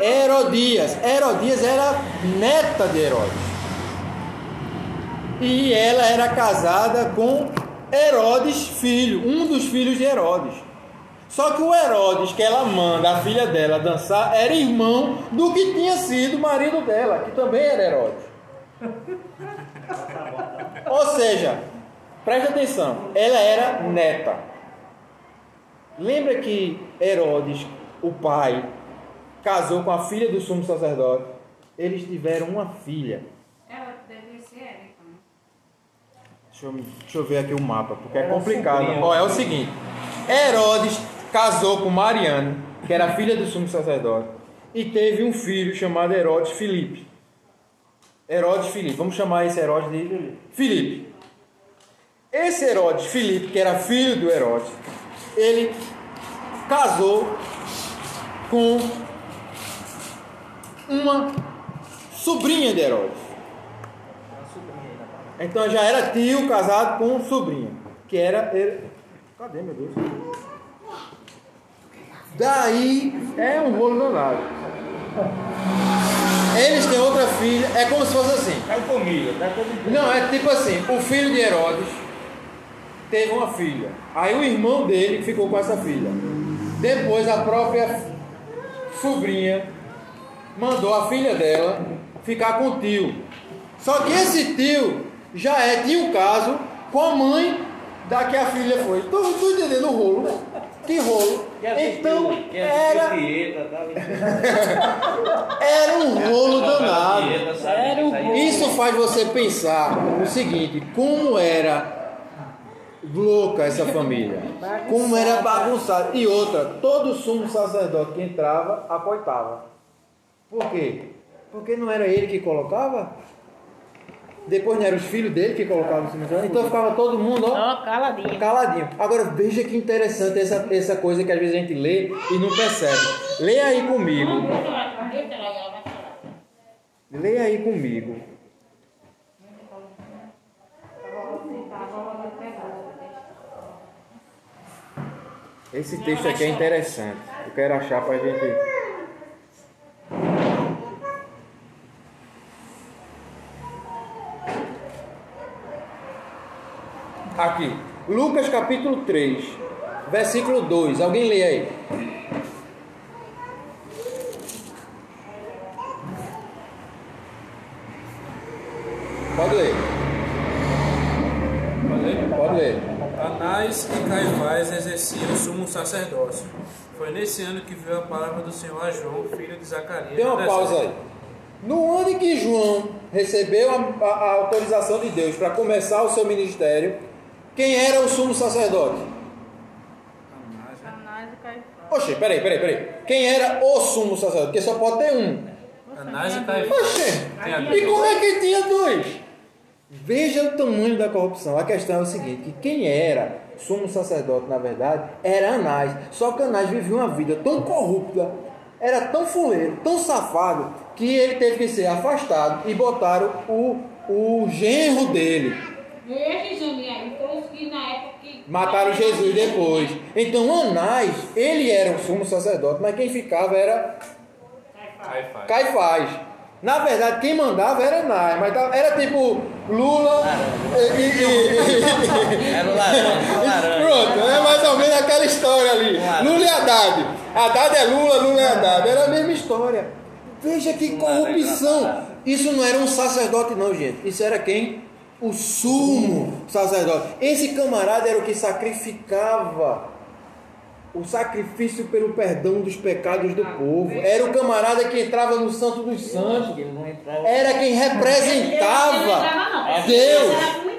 Herodias. Herodias era neta de Herodes. E ela era casada com Herodes, filho, um dos filhos de Herodes. Só que o Herodes que ela manda a filha dela dançar era irmão do que tinha sido marido dela, que também era Herodes. Ou seja, preste atenção, ela era neta. Lembra que Herodes, o pai, casou com a filha do sumo sacerdote? Eles tiveram uma filha. Ela deve ser então. Deixa eu, deixa eu ver aqui o mapa, porque é complicado. Ó, é o seguinte: Herodes casou com Mariana, que era filha do sumo sacerdote, e teve um filho chamado Herodes Filipe. Herodes Filipe, vamos chamar esse Herodes de Filipe. Esse Herodes Filipe, que era filho do Herodes, ele casou com uma sobrinha de Herodes. Então já era tio casado com sobrinha, que era. Cadê meu Deus? Daí é um rolo danado. Eles têm outra filha, é como se fosse assim. É tá todo Não, é tipo assim, o filho de Herodes teve uma filha. Aí o irmão dele ficou com essa filha. Depois a própria sobrinha mandou a filha dela ficar com o tio. Só que esse tio já é, tinha um caso com a mãe da que a filha foi. Tu, tu entendendo o rolo? Que rolo? Então era, era um rolo danado. Isso faz você pensar o seguinte: como era louca essa família. Como era bagunçado. E outra, todo sumo sacerdote que entrava, acoitava. Por quê? Porque não era ele que colocava? Depois não eram os filhos dele que colocavam o? Então ficava todo mundo, ó. Ó, caladinho. Caladinho. Agora veja que interessante essa, essa coisa que às vezes a gente lê e não percebe. Leia aí comigo. Leia aí comigo. Esse texto aqui é interessante. Eu quero achar pra gente. Aqui, Lucas capítulo 3, versículo 2. Alguém lê aí. Pode ler. Anás e Caifás exerciam o sumo sacerdócio. Foi nesse ano que veio a palavra do Senhor a João, filho de Zacarias. No uma pausa aí. No ano em que João recebeu a, a- a autorização de Deus para começar o seu ministério, quem era o sumo sacerdote? Anás, né? E Caifás. Oxe, peraí, peraí, peraí. Quem era o sumo sacerdote? Porque só pode ter um. Anás e Caifás. Tem a e como é que tinha dois? Veja o tamanho da corrupção. A questão é o seguinte: que quem era sumo sacerdote, na verdade, era Anás. Só que Anás vivia uma vida tão corrupta, era tão fuleiro, tão safado, que ele teve que ser afastado e botaram o, o genro dele. Mataram Jesus depois. Então Anás, ele era o sumo sacerdote, mas quem ficava era Caifás. Caifás. Na verdade, quem mandava era Anás, mas era tipo Lula e. e- e- Era o laranja. Pronto, é mais ou menos aquela história ali. Lula e Haddad. Haddad é Lula, Lula é Haddad. Era a mesma história. Veja que corrupção. Isso não era um sacerdote, não, gente. Isso era quem? O sumo sacerdote. Esse camarada era o que sacrificava o sacrifício pelo perdão dos pecados do povo. Era o camarada que entrava no Santo dos Santos. Era quem representava É, Deus.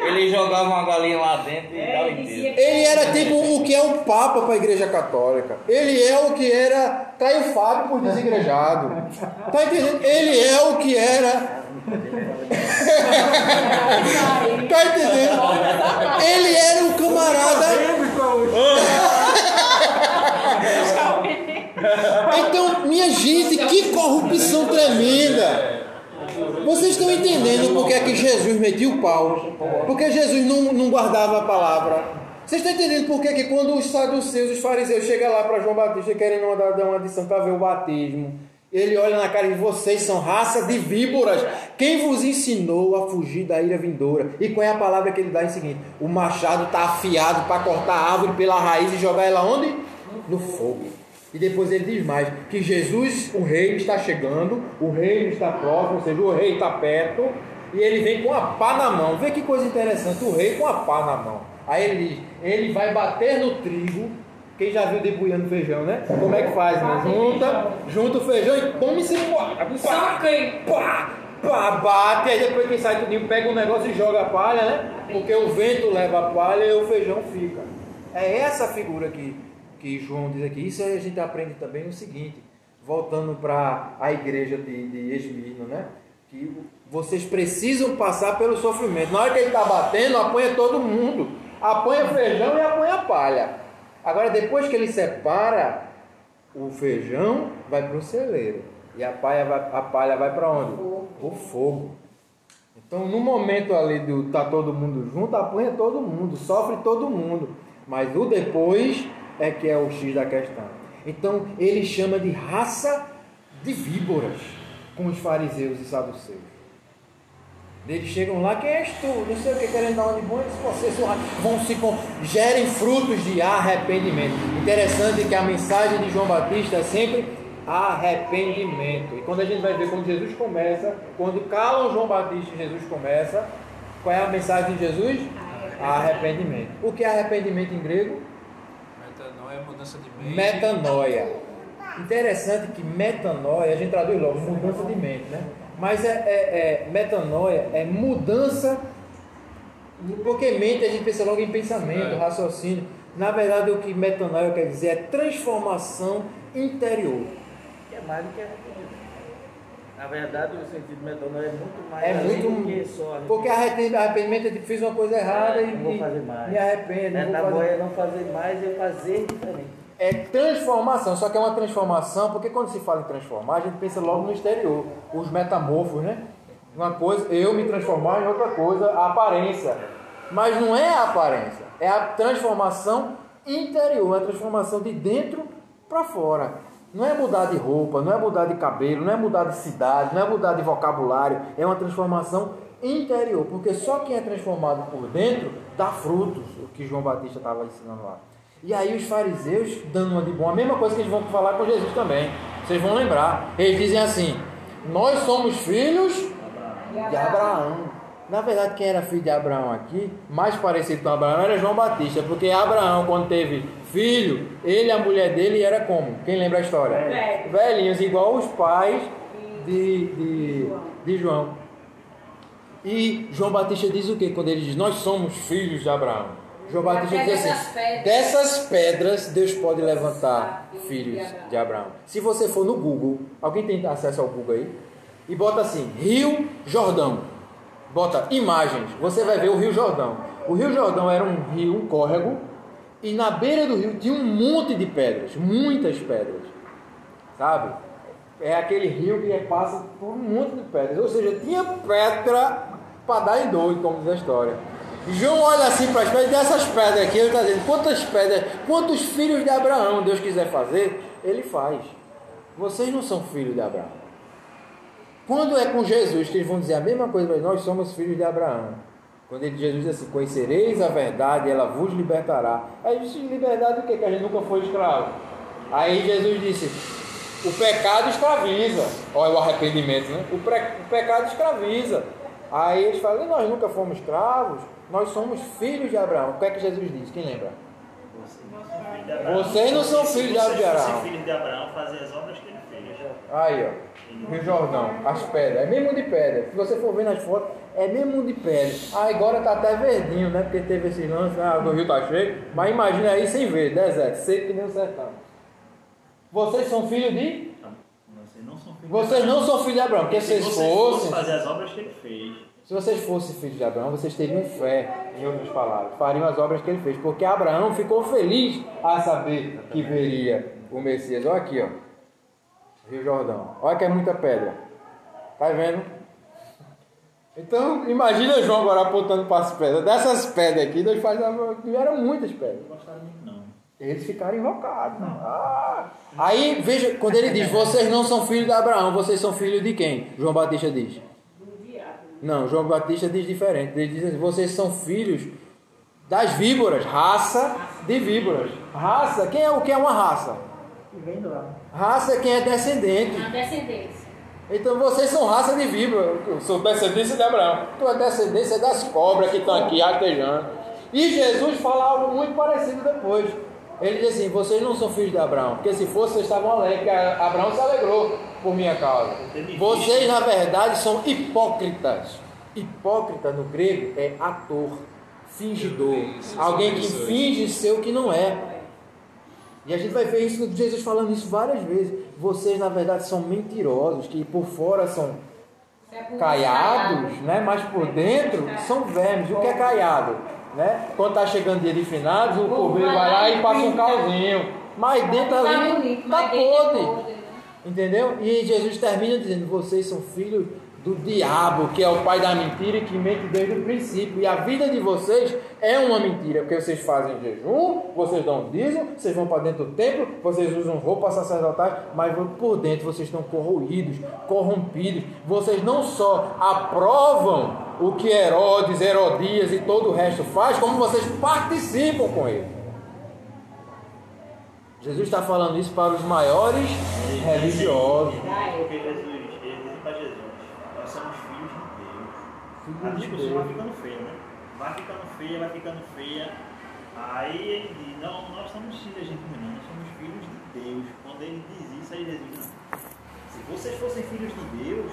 Ele jogava uma galinha lá dentro e dava inteiro. Ele era tipo o que é o Papa para a Igreja Católica. Ele é o que era Caio Fábio por desigrejado. Tá entendendo? Ele é o que era. tá entendendo? Ele era o camarada. Então, minha gente, que corrupção tremenda. Vocês estão entendendo por que é que Jesus metia o pau? Porque Jesus não, não guardava a palavra. Vocês estão entendendo por que, é que quando os saduceus, os fariseus chegam lá para João Batista querendo mandar dar uma adição para ver o batismo, ele olha na cara e diz, vocês são raça de víboras. Quem vos ensinou a fugir da ira vindoura? E qual é a palavra que ele dá em seguinte? O machado está afiado para cortar a árvore pela raiz e jogar ela onde? No fogo. E depois ele diz mais: que Jesus, o reino, está chegando, o reino está próximo, ou seja, o rei está perto, e ele vem com a pá na mão. Vê que coisa interessante, o rei com a pá na mão. Aí ele diz: ele vai bater no trigo. Quem já viu debulhando feijão, né? Como é que faz, né? Junta, junta o feijão e come-se pá, pá, pá, pá, bate, aí depois quem sai tudinho pega um negócio e joga a palha, né? Porque o vento leva a palha e o feijão fica. É essa figura que, que João diz aqui. Isso aí a gente aprende também o seguinte, voltando para a igreja de, de Esmirno, né? Que vocês precisam passar pelo sofrimento. Na hora que ele está batendo, apanha todo mundo. Apanha feijão e apanha palha. Agora, depois que ele separa, o feijão vai para o celeiro. E a palha vai, a palha vai para onde? O fogo. Então, no momento ali do tá todo mundo junto, apanha todo mundo, sofre todo mundo. Mas o depois é que é o X da questão. Então, ele chama de raça de víboras com os fariseus e saduceus. Eles chegam lá, quem és tu? Não sei o que, querendo dar uma de bom, eles vocês vão se con- gerem frutos de arrependimento. Interessante que a mensagem de João Batista é sempre arrependimento. E quando a gente vai ver como Jesus começa, quando calam João Batista e Jesus começa, qual é a mensagem de Jesus? Arrependimento. O que é arrependimento em grego? Metanoia mudança de mente. Metanoia. Interessante que metanoia, a gente traduz logo, mudança de mente, né? Mas é, é- é- metanoia é mudança Porque mente a gente pensa logo em pensamento, É. raciocínio. Na verdade, o que metanoia quer dizer é transformação interior. Que é mais do que. Na verdade, o sentido metanoia é muito mais É muito. do que só Porque arrependimento arrependimento é tipo, fiz uma coisa errada e não vou e fazer mais. me arrependo. não vou Metanoia fazer- é não fazer mais e fazer diferente. É transformação, só que é uma transformação, porque quando se fala em transformar, a gente pensa logo no exterior, os metamorfos, né? Uma coisa, eu me transformar em outra coisa, a aparência. Mas não é a aparência, é a transformação interior, é a transformação de dentro para fora. Não é mudar de roupa, não é mudar de cabelo, não é mudar de cidade, não é mudar de vocabulário, é uma transformação interior, porque só quem é transformado por dentro dá frutos, o que João Batista estava ensinando lá. E aí os fariseus, dando uma de bom, a mesma coisa que eles vão falar com Jesus também. Vocês vão lembrar. Eles dizem assim: Nós somos filhos de Abraão. Na verdade, quem era filho de Abraão aqui, mais parecido com Abraão, era João Batista, porque Abraão, quando teve filho, ele e a mulher dele era como? Quem lembra a história? Velho. Velhinhos, igual os pais de, de, de João. E João Batista diz o que quando ele diz: Nós somos filhos de Abraão? João Batista diz assim: pedras. Dessas pedras Deus pode levantar filhos de Abraão. Se você for no Google, alguém tem acesso ao Google aí? E bota assim: Rio Jordão. Bota imagens, você vai ver o Rio Jordão. O Rio Jordão era um rio, um córrego, e na beira do rio tinha um monte de pedras, muitas pedras. Sabe? É aquele rio que passa por um monte de pedras. Ou seja, tinha pedra para dar em doido, como diz a história. João olha assim para as pedras, dessas pedras aqui, ele está dizendo, quantas pedras, quantos filhos de Abraão Deus quiser fazer, ele faz. Vocês não são filhos de Abraão. Quando é com Jesus que eles vão dizer a mesma coisa, mas nós somos filhos de Abraão. Quando ele, Jesus diz assim, conhecereis a verdade, ela vos libertará. Aí diz, liberdade do quê? Que a gente nunca foi escravo. Aí Jesus disse, o pecado escraviza. Olha o arrependimento, né? O, pre- o pecado escraviza. Aí eles falam, nós nunca fomos escravos, nós somos filhos de Abraão. O que é que Jesus diz? Quem lembra? Vocês não são filhos de Se vocês Abraão. fossem filhos de Abraão, fazer as obras que ele fez. Aí, ó. Rio Jordão, as pedras, é mesmo de pedra. Se você for ver nas fotos, é mesmo de pedra. Ah, agora tá até verdinho, né? Porque teve esse lance, ah, o rio tá cheio. Mas imagina aí sem ver, deserto, seco que nem o sertão. Vocês são filhos de? Vocês não são filhos Vocês de não Abraão. são filhos de Abraão, porque se vocês fossem. fazer as obras que ele fez, Se vocês fossem filhos de Abraão, vocês teriam fé, em outras palavras, fariam as obras que ele fez, porque Abraão ficou feliz a saber que veria o Messias. Olha aqui, ó. Rio Jordão. Olha que é muita pedra. Tá vendo? Então, imagina João agora apontando para as pedras. Dessas pedras aqui, Deus faz. Eram muitas pedras. não gostaram muito, não. Eles ficaram invocados. Ah. Aí, veja, quando ele diz: Vocês não são filhos de Abraão, vocês são filhos de quem? João Batista diz. Não, João Batista diz diferente. Ele diz assim: Vocês são filhos das víboras, raça de víboras. Raça, quem é o que é uma raça? Que vem do lá. Raça é quem é descendente. Na descendência. Então vocês são raça de víbora. Eu sou descendência de Abraão. Tu é descendência das cobras que estão aqui artejando. E Jesus fala algo muito parecido depois. Ele diz assim: Vocês não são filhos de Abraão, porque se fossem, vocês estavam alegres, porque Abraão se alegrou por minha causa. Vocês, na verdade, são hipócritas. Hipócrita no grego é ator, fingidor, alguém que finge ser o que não é. E a gente vai ver isso, Jesus falando isso várias vezes. Vocês, na verdade, são mentirosos, que por fora são caiados, né? mas por dentro são vermes. O que é caiado? Né? Quando está chegando dia de finados, o cordeiro vai lá e passa um calzinho. Mas dentro ali está podre. Entendeu? E Jesus termina dizendo: Vocês são filhos do diabo, que é o pai da mentira e que mente desde o princípio. E a vida de vocês é uma mentira, porque vocês fazem jejum, vocês dão dízimo, vocês vão para dentro do templo, vocês usam roupa sacerdotal, mas por dentro vocês estão corroídos, corrompidos. Vocês não só aprovam o que Herodes, Herodias e todo o resto faz, como vocês participam com ele. Jesus está falando isso para os maiores religiosos. Porque Jesus, ele disse para Jesus, nós somos filhos de Deus. A discussão vai ficando feia, né? Vai ficando feia, vai ficando feia. Aí ele diz, não, nós somos filhos de gente não, nós somos filhos de Deus. Quando ele diz isso, aí Jesus diz, não. Se vocês fossem filhos de Deus,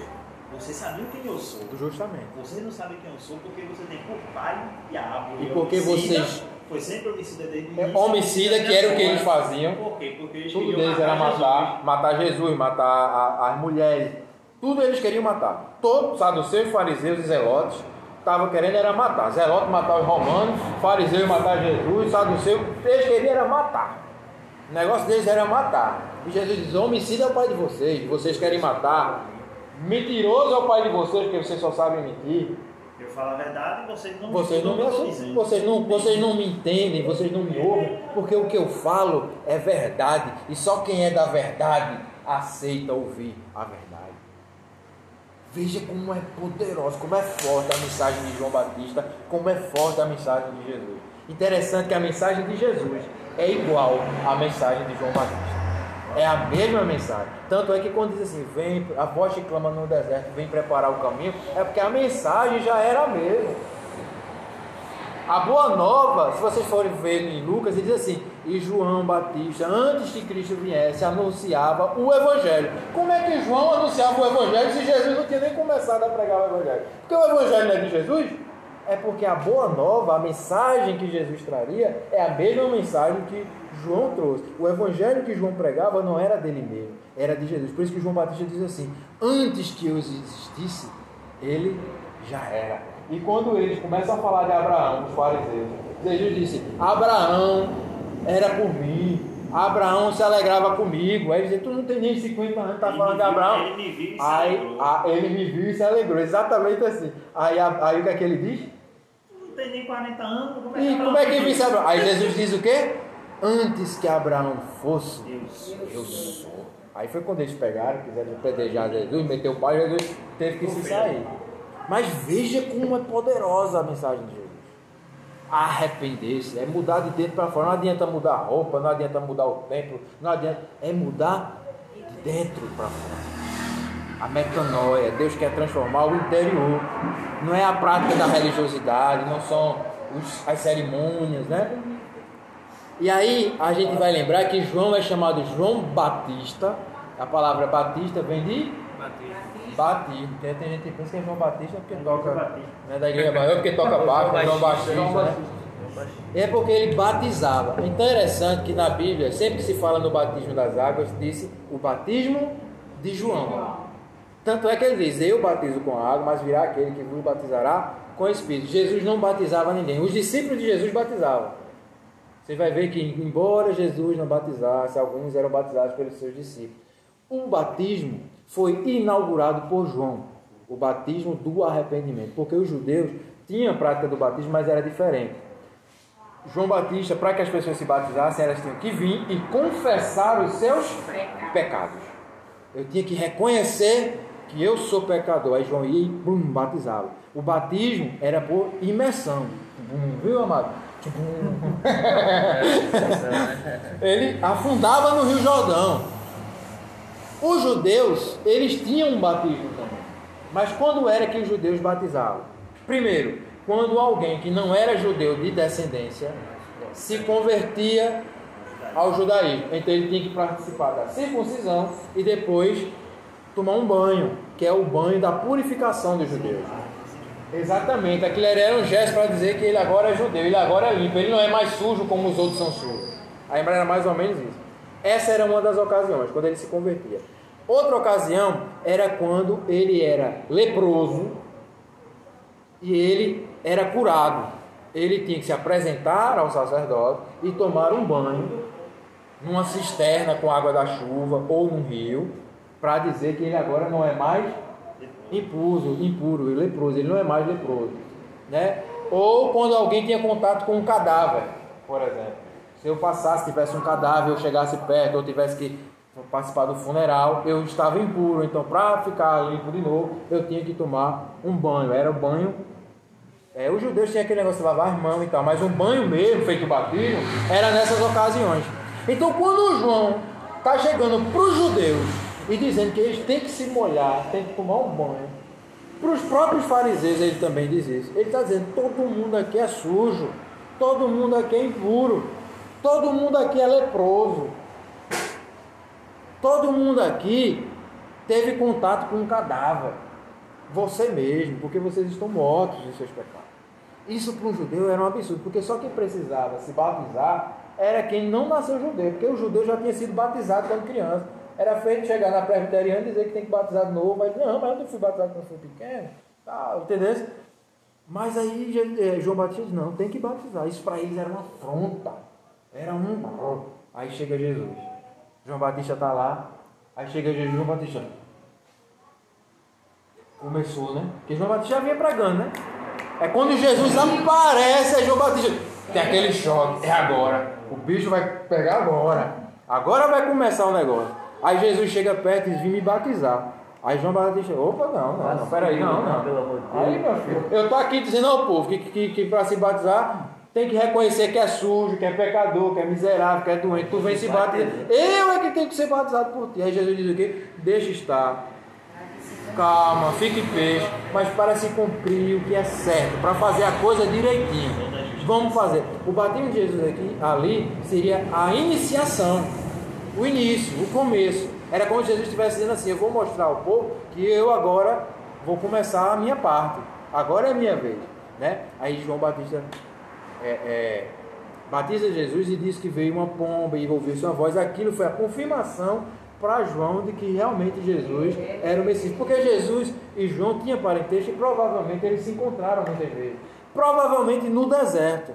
Você sabia quem eu sou. Justamente. Você não sabe quem eu sou porque você tem por pai e diabo. E porque homicida, vocês- Foi sempre homicida desde o É, início. homicida, que era o que eles faziam. Por quê? Porque eles Tudo deles era matar matar, Jesus. matar Jesus, matar a- as mulheres. Tudo eles queriam matar. Todos, saduceus, fariseus e zelotes estavam querendo era matar. Zelote matar os romanos, fariseu matar Jesus, saduceu, eles queriam era matar. O negócio deles era matar. E Jesus diz: homicida é o pai de vocês, vocês querem matar. Mentiroso é o pai de vocês, porque vocês só sabem mentir. Eu falo a verdade e vocês não Vocês não, me, escutam o que eu tô assustam, dizendo. vocês, não, vocês não me entendem, vocês não me ouvem, porque o que eu falo é verdade e só quem é da verdade aceita ouvir a verdade. Veja como é poderosa, como é forte a mensagem de João Batista, como é forte a mensagem de Jesus. Interessante que a mensagem de Jesus é igual à mensagem de João Batista. É a mesma mensagem. Tanto é que quando diz assim, vem, a voz que clama no deserto, vem preparar o caminho, é porque a mensagem já era a mesma. A boa nova, se vocês forem ver em Lucas, ele diz assim: e João Batista, antes que Cristo viesse, anunciava o Evangelho. Como é que João anunciava o Evangelho se Jesus não tinha nem começado a pregar o Evangelho? Porque o Evangelho não é de Jesus? É porque a boa nova, a mensagem que Jesus traria, é a mesma mensagem que João trouxe. O Evangelho que João pregava não era dele mesmo, era de Jesus. Por isso que João Batista diz assim: antes que eu existisse, ele já era. E quando eles começam a falar de Abraão, os fariseus, Jesus disse: Abraão era por mim, Abraão se alegrava comigo. Aí eles dizem: Tu não tem nem 50 anos, tá Ele falando me de viu- Abraão. Ele me viu e se Aí, a- ele me viu e se alegrou, exatamente assim. Aí, a- aí o que é que ele diz? Não tem nem 40 anos. Como é E que como é que Abraão visse Abraão? Aí Jesus diz o quê? Antes que Abraão fosse, Deus. eu sou. Aí foi quando eles pegaram, quiseram pedejar Jesus, meteu o pai, Jesus teve que se sair. Mas veja como é poderosa a mensagem de Jesus. Arrepender-se, é mudar de dentro para fora. Não adianta mudar a roupa, não adianta mudar o templo, não adianta. É mudar de dentro para fora. A metanoia, Deus quer transformar o interior. Não é a prática da religiosidade, não são os- as cerimônias, né? E aí a gente vai lembrar que João é chamado João Batista. A palavra Batista vem de Batista. Tem, tem gente que pensa que é João Batista porque toca. Né, da igreja maior porque toca baixo, João Batista. né? É porque ele batizava. É interessante que na Bíblia, sempre que se fala no batismo das águas, disse o batismo de João. Tanto é que ele diz: Eu batizo com água, mas virá aquele que vos batizará com o Espírito. Jesus não batizava ninguém. Os discípulos de Jesus batizavam. Você vai ver que, embora Jesus não batizasse, alguns eram batizados pelos seus discípulos. O batismo foi inaugurado por João, o batismo do arrependimento, porque os judeus tinham a prática do batismo, mas era diferente. João Batista, para que as pessoas se batizassem, elas tinham que vir e confessar os seus pecados. Eu tinha que reconhecer que eu sou pecador. Aí João ia e bum, batizava. O batismo era por imersão. Bum, viu, amado? Bum. Ele afundava no Rio Jordão. Os judeus, eles tinham um batismo também. Mas quando era que os judeus batizavam? Primeiro, quando alguém que não era judeu de descendência se convertia ao judaísmo. Então ele tinha que participar da circuncisão e depois tomar um banho, que é o banho da purificação dos judeus. Exatamente, aquilo era um gesto para dizer que ele agora é judeu, ele agora é limpo, ele não é mais sujo como os outros são sujos. A Embra era mais ou menos isso. Essa era uma das ocasiões, quando ele se convertia. Outra ocasião era quando ele era leproso e ele era curado. Ele tinha que se apresentar ao sacerdote e tomar um banho numa cisterna com água da chuva ou num rio, para dizer que ele agora não é mais impuro, impuro e leproso, ele não é mais leproso, né? Ou quando alguém tinha contato com um cadáver, por exemplo. Se eu passasse, tivesse um cadáver, eu chegasse perto, ou tivesse que participar do funeral, eu estava impuro. Então, para ficar limpo de novo, eu tinha que tomar um banho. Era o banho. É, os judeus tinham aquele negócio de lavar as mãos e tal, mas um banho mesmo, feito batismo, era nessas ocasiões. Então, quando o João está chegando para os judeus e dizendo que eles têm que se molhar, têm que tomar um banho, para os próprios fariseus ele também diz isso. Ele está dizendo: todo mundo aqui é sujo, todo mundo aqui é impuro, todo mundo aqui é leproso, todo mundo aqui teve contato com um cadáver. você mesmo, porque vocês estão mortos em seus pecados. Isso para um judeu era um absurdo, porque só quem precisava se batizar era quem não nasceu judeu, porque o judeu já tinha sido batizado quando criança. Era feito chegar na presbiteriana e dizer que tem que batizar de novo, mas não, mas eu fui batizado quando fui pequeno, tá, entendeu? Mas aí eh, João Batista não, tem que batizar. Isso para eles era uma afronta, era um... Aí chega Jesus. João Batista está lá, aí chega Jesus, João Batista. Começou, né? Porque João Batista já vinha pregando, né? É quando Jesus aparece, é João Batista. Tem aquele choque, é agora. O bicho vai pegar agora. Agora vai começar o negócio. Aí Jesus chega perto e diz: Vim me batizar. Aí João Batista, opa, não, não, não, peraí, não, não. Aí, meu filho, eu tô aqui dizendo ao povo que, que, que para se batizar tem que reconhecer que é sujo, que é pecador, que é miserável, que é doente. Tu vem se batizar. Eu é que tenho que ser batizado por ti. Aí Jesus diz o quê? Deixa estar. Calma, fique peixe, mas para se cumprir o que é certo, para fazer a coisa direitinho. Vamos fazer. O batismo de Jesus aqui, ali, seria a iniciação, o início, o começo. Era como se Jesus estivesse dizendo assim: Eu vou mostrar ao povo que eu agora vou começar a minha parte. Agora é a minha vez. Né? Aí João Batista é, é, batiza Jesus e diz que veio uma pomba e ouviu sua voz. Aquilo foi a confirmação para João de que realmente Jesus era o Messias. Porque Jesus e João tinham parentesco e provavelmente eles se encontraram muitas vezes. Provavelmente no deserto.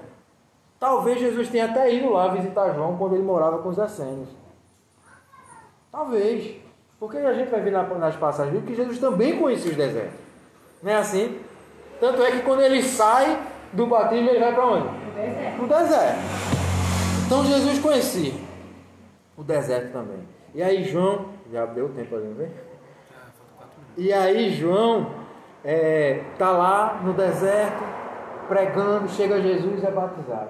Talvez Jesus tenha até ido lá visitar João quando ele morava com os essênios. Talvez. Porque a gente vai ver nas passagens que Jesus também conhecia os desertos. Não é assim? Tanto é que quando ele sai do batismo, ele vai para onde? Para o deserto. Então Jesus conhecia o deserto também. E aí João, já deu tempo ali, não vem? E aí João é, tá lá no deserto, pregando, chega Jesus e é batizado.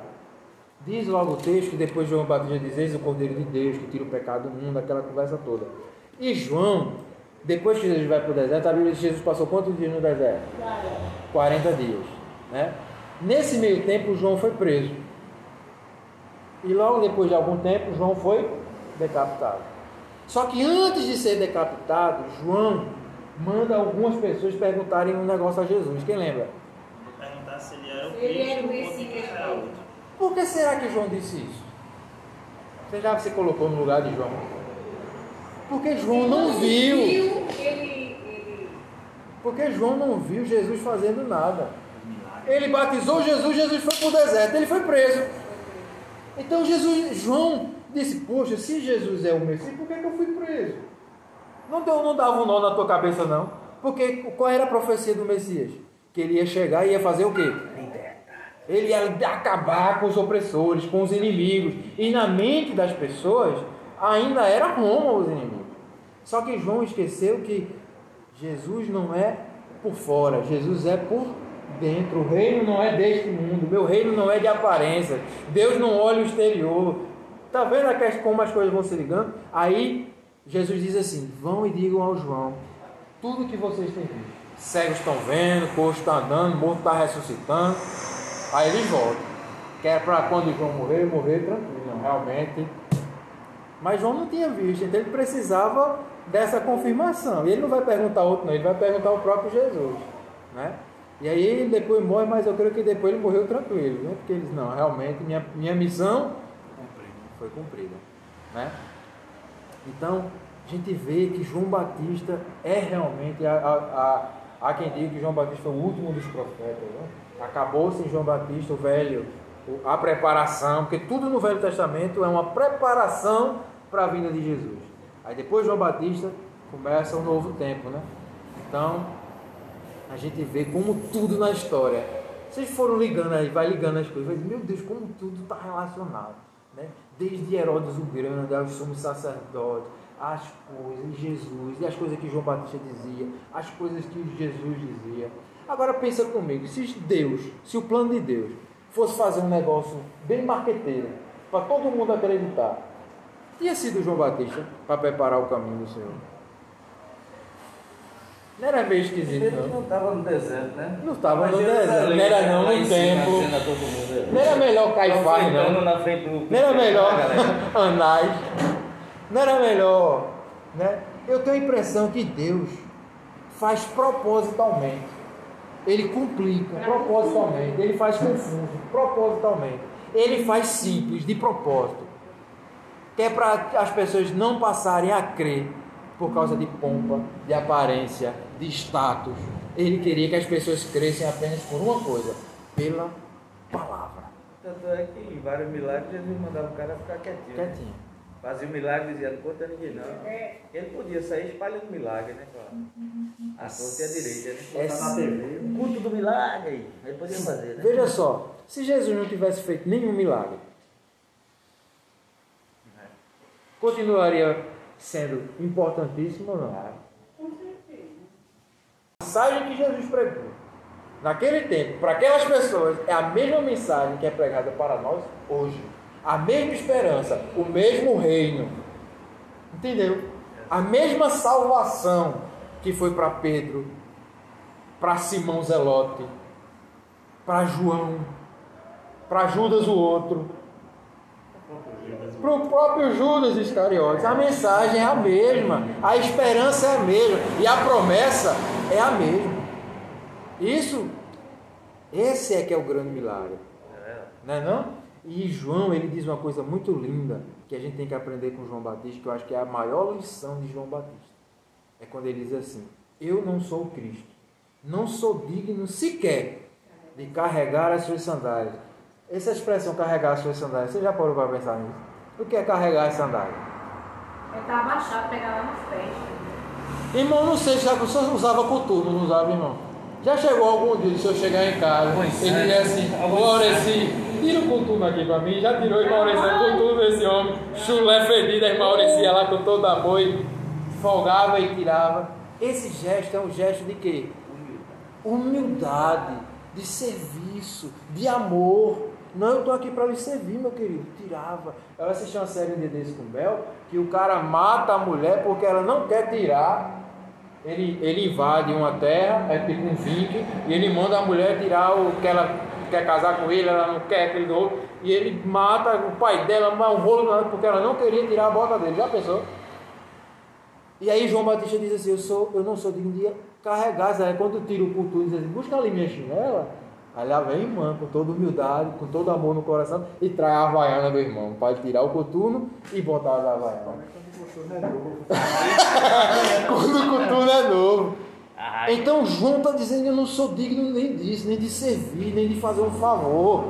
Diz logo o texto que depois João Batista diz: Eis o Cordeiro de Deus que tira o pecado do mundo, aquela conversa toda. E João, depois que Jesus vai para o deserto, a Bíblia diz que Jesus passou quantos dias no deserto? 40 dias. Né? Nesse meio tempo, João foi preso. E logo depois de algum tempo, João foi decapitado. Só que antes de ser decapitado, João manda algumas pessoas perguntarem um negócio a Jesus. Quem lembra? Perguntar se ele era o Ele era o Messias. Por que será que João disse isso? Você já se colocou no lugar de João? Porque João não viu. Porque João não viu Jesus fazendo nada. Ele batizou Jesus, Jesus foi para o deserto, ele foi preso. Então Jesus, João disse, poxa, se Jesus é o Messias, por que, que eu fui preso? Não, deu, não dava um nó na tua cabeça, não. Porque qual era a profecia do Messias? Que ele ia chegar e ia fazer o quê? Ele ia acabar com os opressores, com os inimigos. E na mente das pessoas, ainda era Roma os inimigos. Só que João esqueceu que Jesus não é por fora, Jesus é por dentro. O reino não é deste mundo, meu reino não é de aparência. Deus não olha o exterior. Está vendo como as coisas vão se ligando? Aí Jesus diz assim: vão e digam ao João tudo que vocês têm visto. Cegos estão vendo, coxo está andando, morto está ressuscitando. Aí eles voltam. Que é para quando João morrer, morrer tranquilo, realmente. Mas João não tinha visto, então ele precisava dessa confirmação. E ele não vai perguntar outro, não, ele vai perguntar o próprio Jesus. Né? E aí ele depois morre, mas eu creio que depois ele morreu tranquilo, né? porque eles, não, realmente minha, minha missão foi cumprida. Né? Então, a gente vê que João Batista é realmente, há, há, há quem diga que João Batista foi o último dos profetas. Né? Acabou-se João Batista o velho, a preparação, porque tudo no Velho Testamento é uma preparação para a vinda de Jesus. Aí depois de João Batista começa um novo tempo, né? Então, a gente vê como tudo na história. Vocês foram ligando aí, vai ligando as coisas, vai, meu Deus, como tudo está relacionado. Né? Desde Herodes o Grande, aos sumos sacerdotes, as coisas, Jesus, e as coisas que João Batista dizia, as coisas que Jesus dizia. Agora pensa comigo, se Deus, se o plano de Deus fosse fazer um negócio bem marqueteiro, para todo mundo acreditar, tinha sido João Batista para preparar o caminho do Senhor. Não era meio esquisito, Ele não estava no deserto, né? Não estava no deserto, não era não, no templo. Não era melhor Caifás, não. Na frente do... Não era melhor Anás. Não era melhor, né? Eu tenho a impressão que Deus faz propositalmente. Ele complica propositalmente. Ele faz confuso propositalmente. Ele faz simples de propósito. Que é para as pessoas não passarem a crer por causa de pompa, de aparência, de status. Ele queria que as pessoas crescem apenas por uma coisa: pela palavra. Tanto é que em vários milagres Jesus mandava o cara ficar quietinho. Quietinho. Fazia o milagre e dizia, não conta ninguém não. Ele podia sair espalhando milagre, né? Claro. A torta e a direita, né? É na TV. O culto do milagre aí. Ele podia fazer, né? Veja só, se Jesus não tivesse feito nenhum milagre, continuaria sendo importantíssimo ou não? Com certeza. A mensagem que Jesus pregou naquele tempo, para aquelas pessoas, é a mesma mensagem que é pregada para nós hoje. A mesma esperança, o mesmo reino. Entendeu? A mesma salvação que foi para Pedro, para Simão Zelote, para João, para Judas o outro, para o próprio Judas Iscariotes. A mensagem é a mesma, a esperança é a mesma e a promessa é a mesma. Isso, esse é que é o grande milagre. Não é não? E João, ele diz uma coisa muito linda que a gente tem que aprender com João Batista, que eu acho que é a maior lição de João Batista. É quando ele diz assim: Eu não sou o Cristo, não sou digno sequer de carregar as suas sandálias. Essa expressão carregar as suas sandálias, você já parou para pensar nisso? O que é carregar as sandálias? Ele tá abaixado, pegar lá nos pés. Irmão, não sei se já você usava coturno, não usava, irmão? Já chegou algum dia, se eu chegar em casa, Pois ele é. dizer assim, Maureci, tira o coturno aqui pra mim, já tirou e Maureci, o coturno desse homem, chulé fedido, aí Maureci ia lá com todo amor e folgava e tirava. Esse gesto é um gesto de quê? Humildade, de serviço, de amor. Não, eu estou aqui para lhe servir, meu querido. Tirava. Eu assisti uma série dia desse com Bel, que o cara mata a mulher porque ela não quer tirar. Ele, ele invade uma terra, é tipo um vinque, e ele manda a mulher tirar o que ela quer casar com ele, ela não quer aquele outro, e ele mata o pai dela, mas um rolo porque ela não queria tirar a bota dele. Já pensou? E aí João Batista diz assim, eu, sou, eu não sou digno de carregar, sabe? quando tira o culto, diz assim, busca ali minha chinela, aí lá vem a irmã, com toda humildade, com todo amor no coração, e traz a havaiana do irmão, para tirar o coturno e botar as havaianas. Quando o coturno é novo. Então João está dizendo, eu não sou digno nem disso, nem de servir, nem de fazer um favor.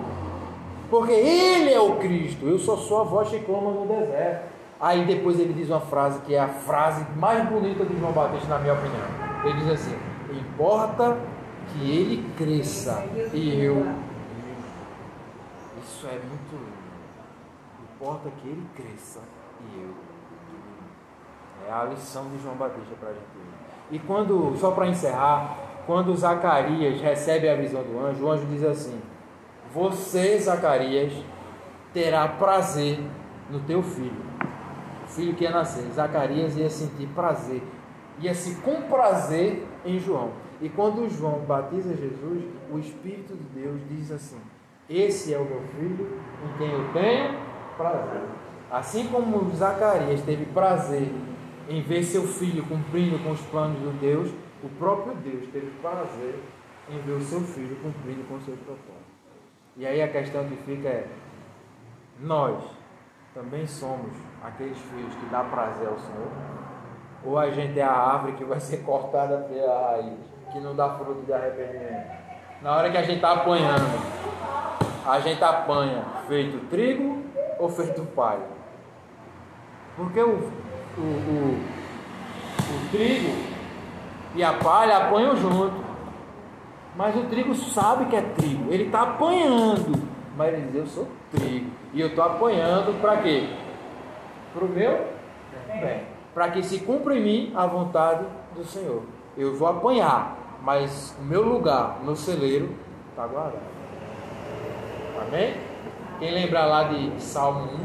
Porque ele é o Cristo, eu só sou a voz que clama no deserto. Aí depois ele diz uma frase que é a frase mais bonita de João Batista, na minha opinião. Ele diz assim: Importa que ele cresça e eu. Isso é muito lindo. Importa que ele cresça e eu. É a lição de João Batista para a gente. E quando, só para encerrar, quando Zacarias recebe a visão do anjo, o anjo diz assim: Você, Zacarias, terá prazer no teu filho. O filho que ia nascer. Zacarias ia sentir prazer, ia se comprazer em João. E quando João batiza Jesus, o Espírito de Deus diz assim: Esse é o meu filho em quem eu tenho prazer. Assim como Zacarias teve prazer em ver seu filho cumprindo com os planos de Deus, o próprio Deus teve prazer em ver o seu filho cumprindo com o seu propósito. E aí a questão que fica é: nós também somos aqueles filhos que dá prazer ao Senhor? Ou a gente é a árvore que vai ser cortada pela raiz, que não dá fruto de arrependimento? Na hora que a gente está apanhando, a gente apanha feito trigo ou feito palha? Porque o, o, o, o trigo e a palha apanham junto. Mas o trigo sabe que é trigo. Ele está apanhando. Mas ele diz, eu sou trigo. E eu estou apanhando para quê? Para o meu bem. Para que se cumpra em mim a vontade do Senhor. Eu vou apanhar. Mas o meu lugar no celeiro está guardado. Amém? Quem lembrar lá de Salmo 1,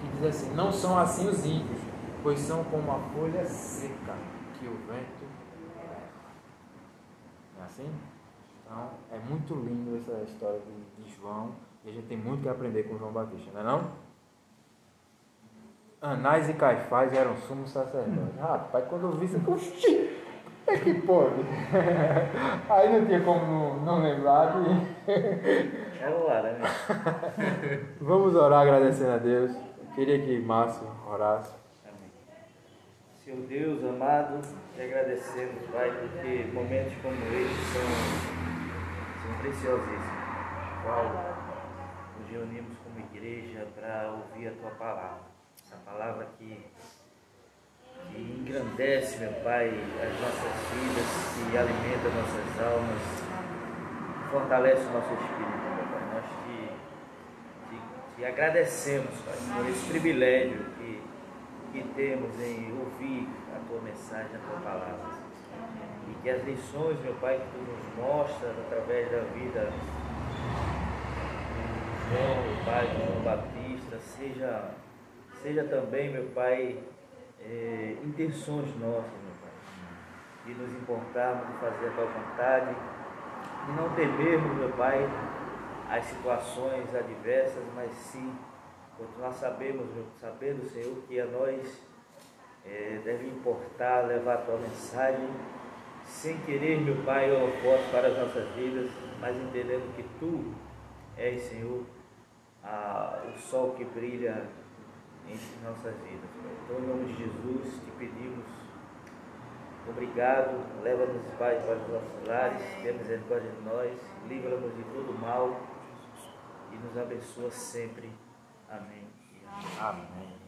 que diz assim: Não são assim os ímpios, pois são como a folha seca que o vento leva. É assim? Então, é muito lindo essa história de, João, e a gente tem muito que aprender com João Batista, não é não? Anás e Caifás eram sumos sacerdotes. Rapaz, quando eu vi isso, eu, "Oxi, É que pode. Aí não tinha como não, não lembrar de. É o laranja. Vamos orar agradecendo a Deus. Eu queria que Márcio orasse. Amém. Senhor Deus amado, te agradecemos, Pai, porque momentos como estes são, são preciosíssimos. Qual nos reunimos como igreja para ouvir a tua palavra. Essa palavra que, que engrandece, meu Pai, as nossas vidas, que alimenta nossas almas, fortalece o nosso espírito, meu Pai. Nós te, te, te agradecemos, Pai, por esse privilégio que, que temos em ouvir a tua mensagem, a tua palavra. E que as lições, meu Pai, que tu nos mostras através da vida de João, meu Pai, de João Batista, seja, seja também, meu Pai, eh, intenções nossas, meu Pai, de nos importarmos de fazer a tua vontade, de não temermos, meu Pai, as situações adversas, mas sim continuar sabemos, meu, sabendo, Senhor, que a nós eh, deve importar levar a tua mensagem sem querer, meu Pai, holofote para as nossas vidas, mas entendendo que Tu és, Senhor, a, o sol que brilha entre nossas vidas. Então, em nome de Jesus, te pedimos, obrigado, leva-nos, Pai, para os nossos lares, tenha misericórdia de nós, livra-nos de todo mal e nos abençoa sempre. Amém. Amém.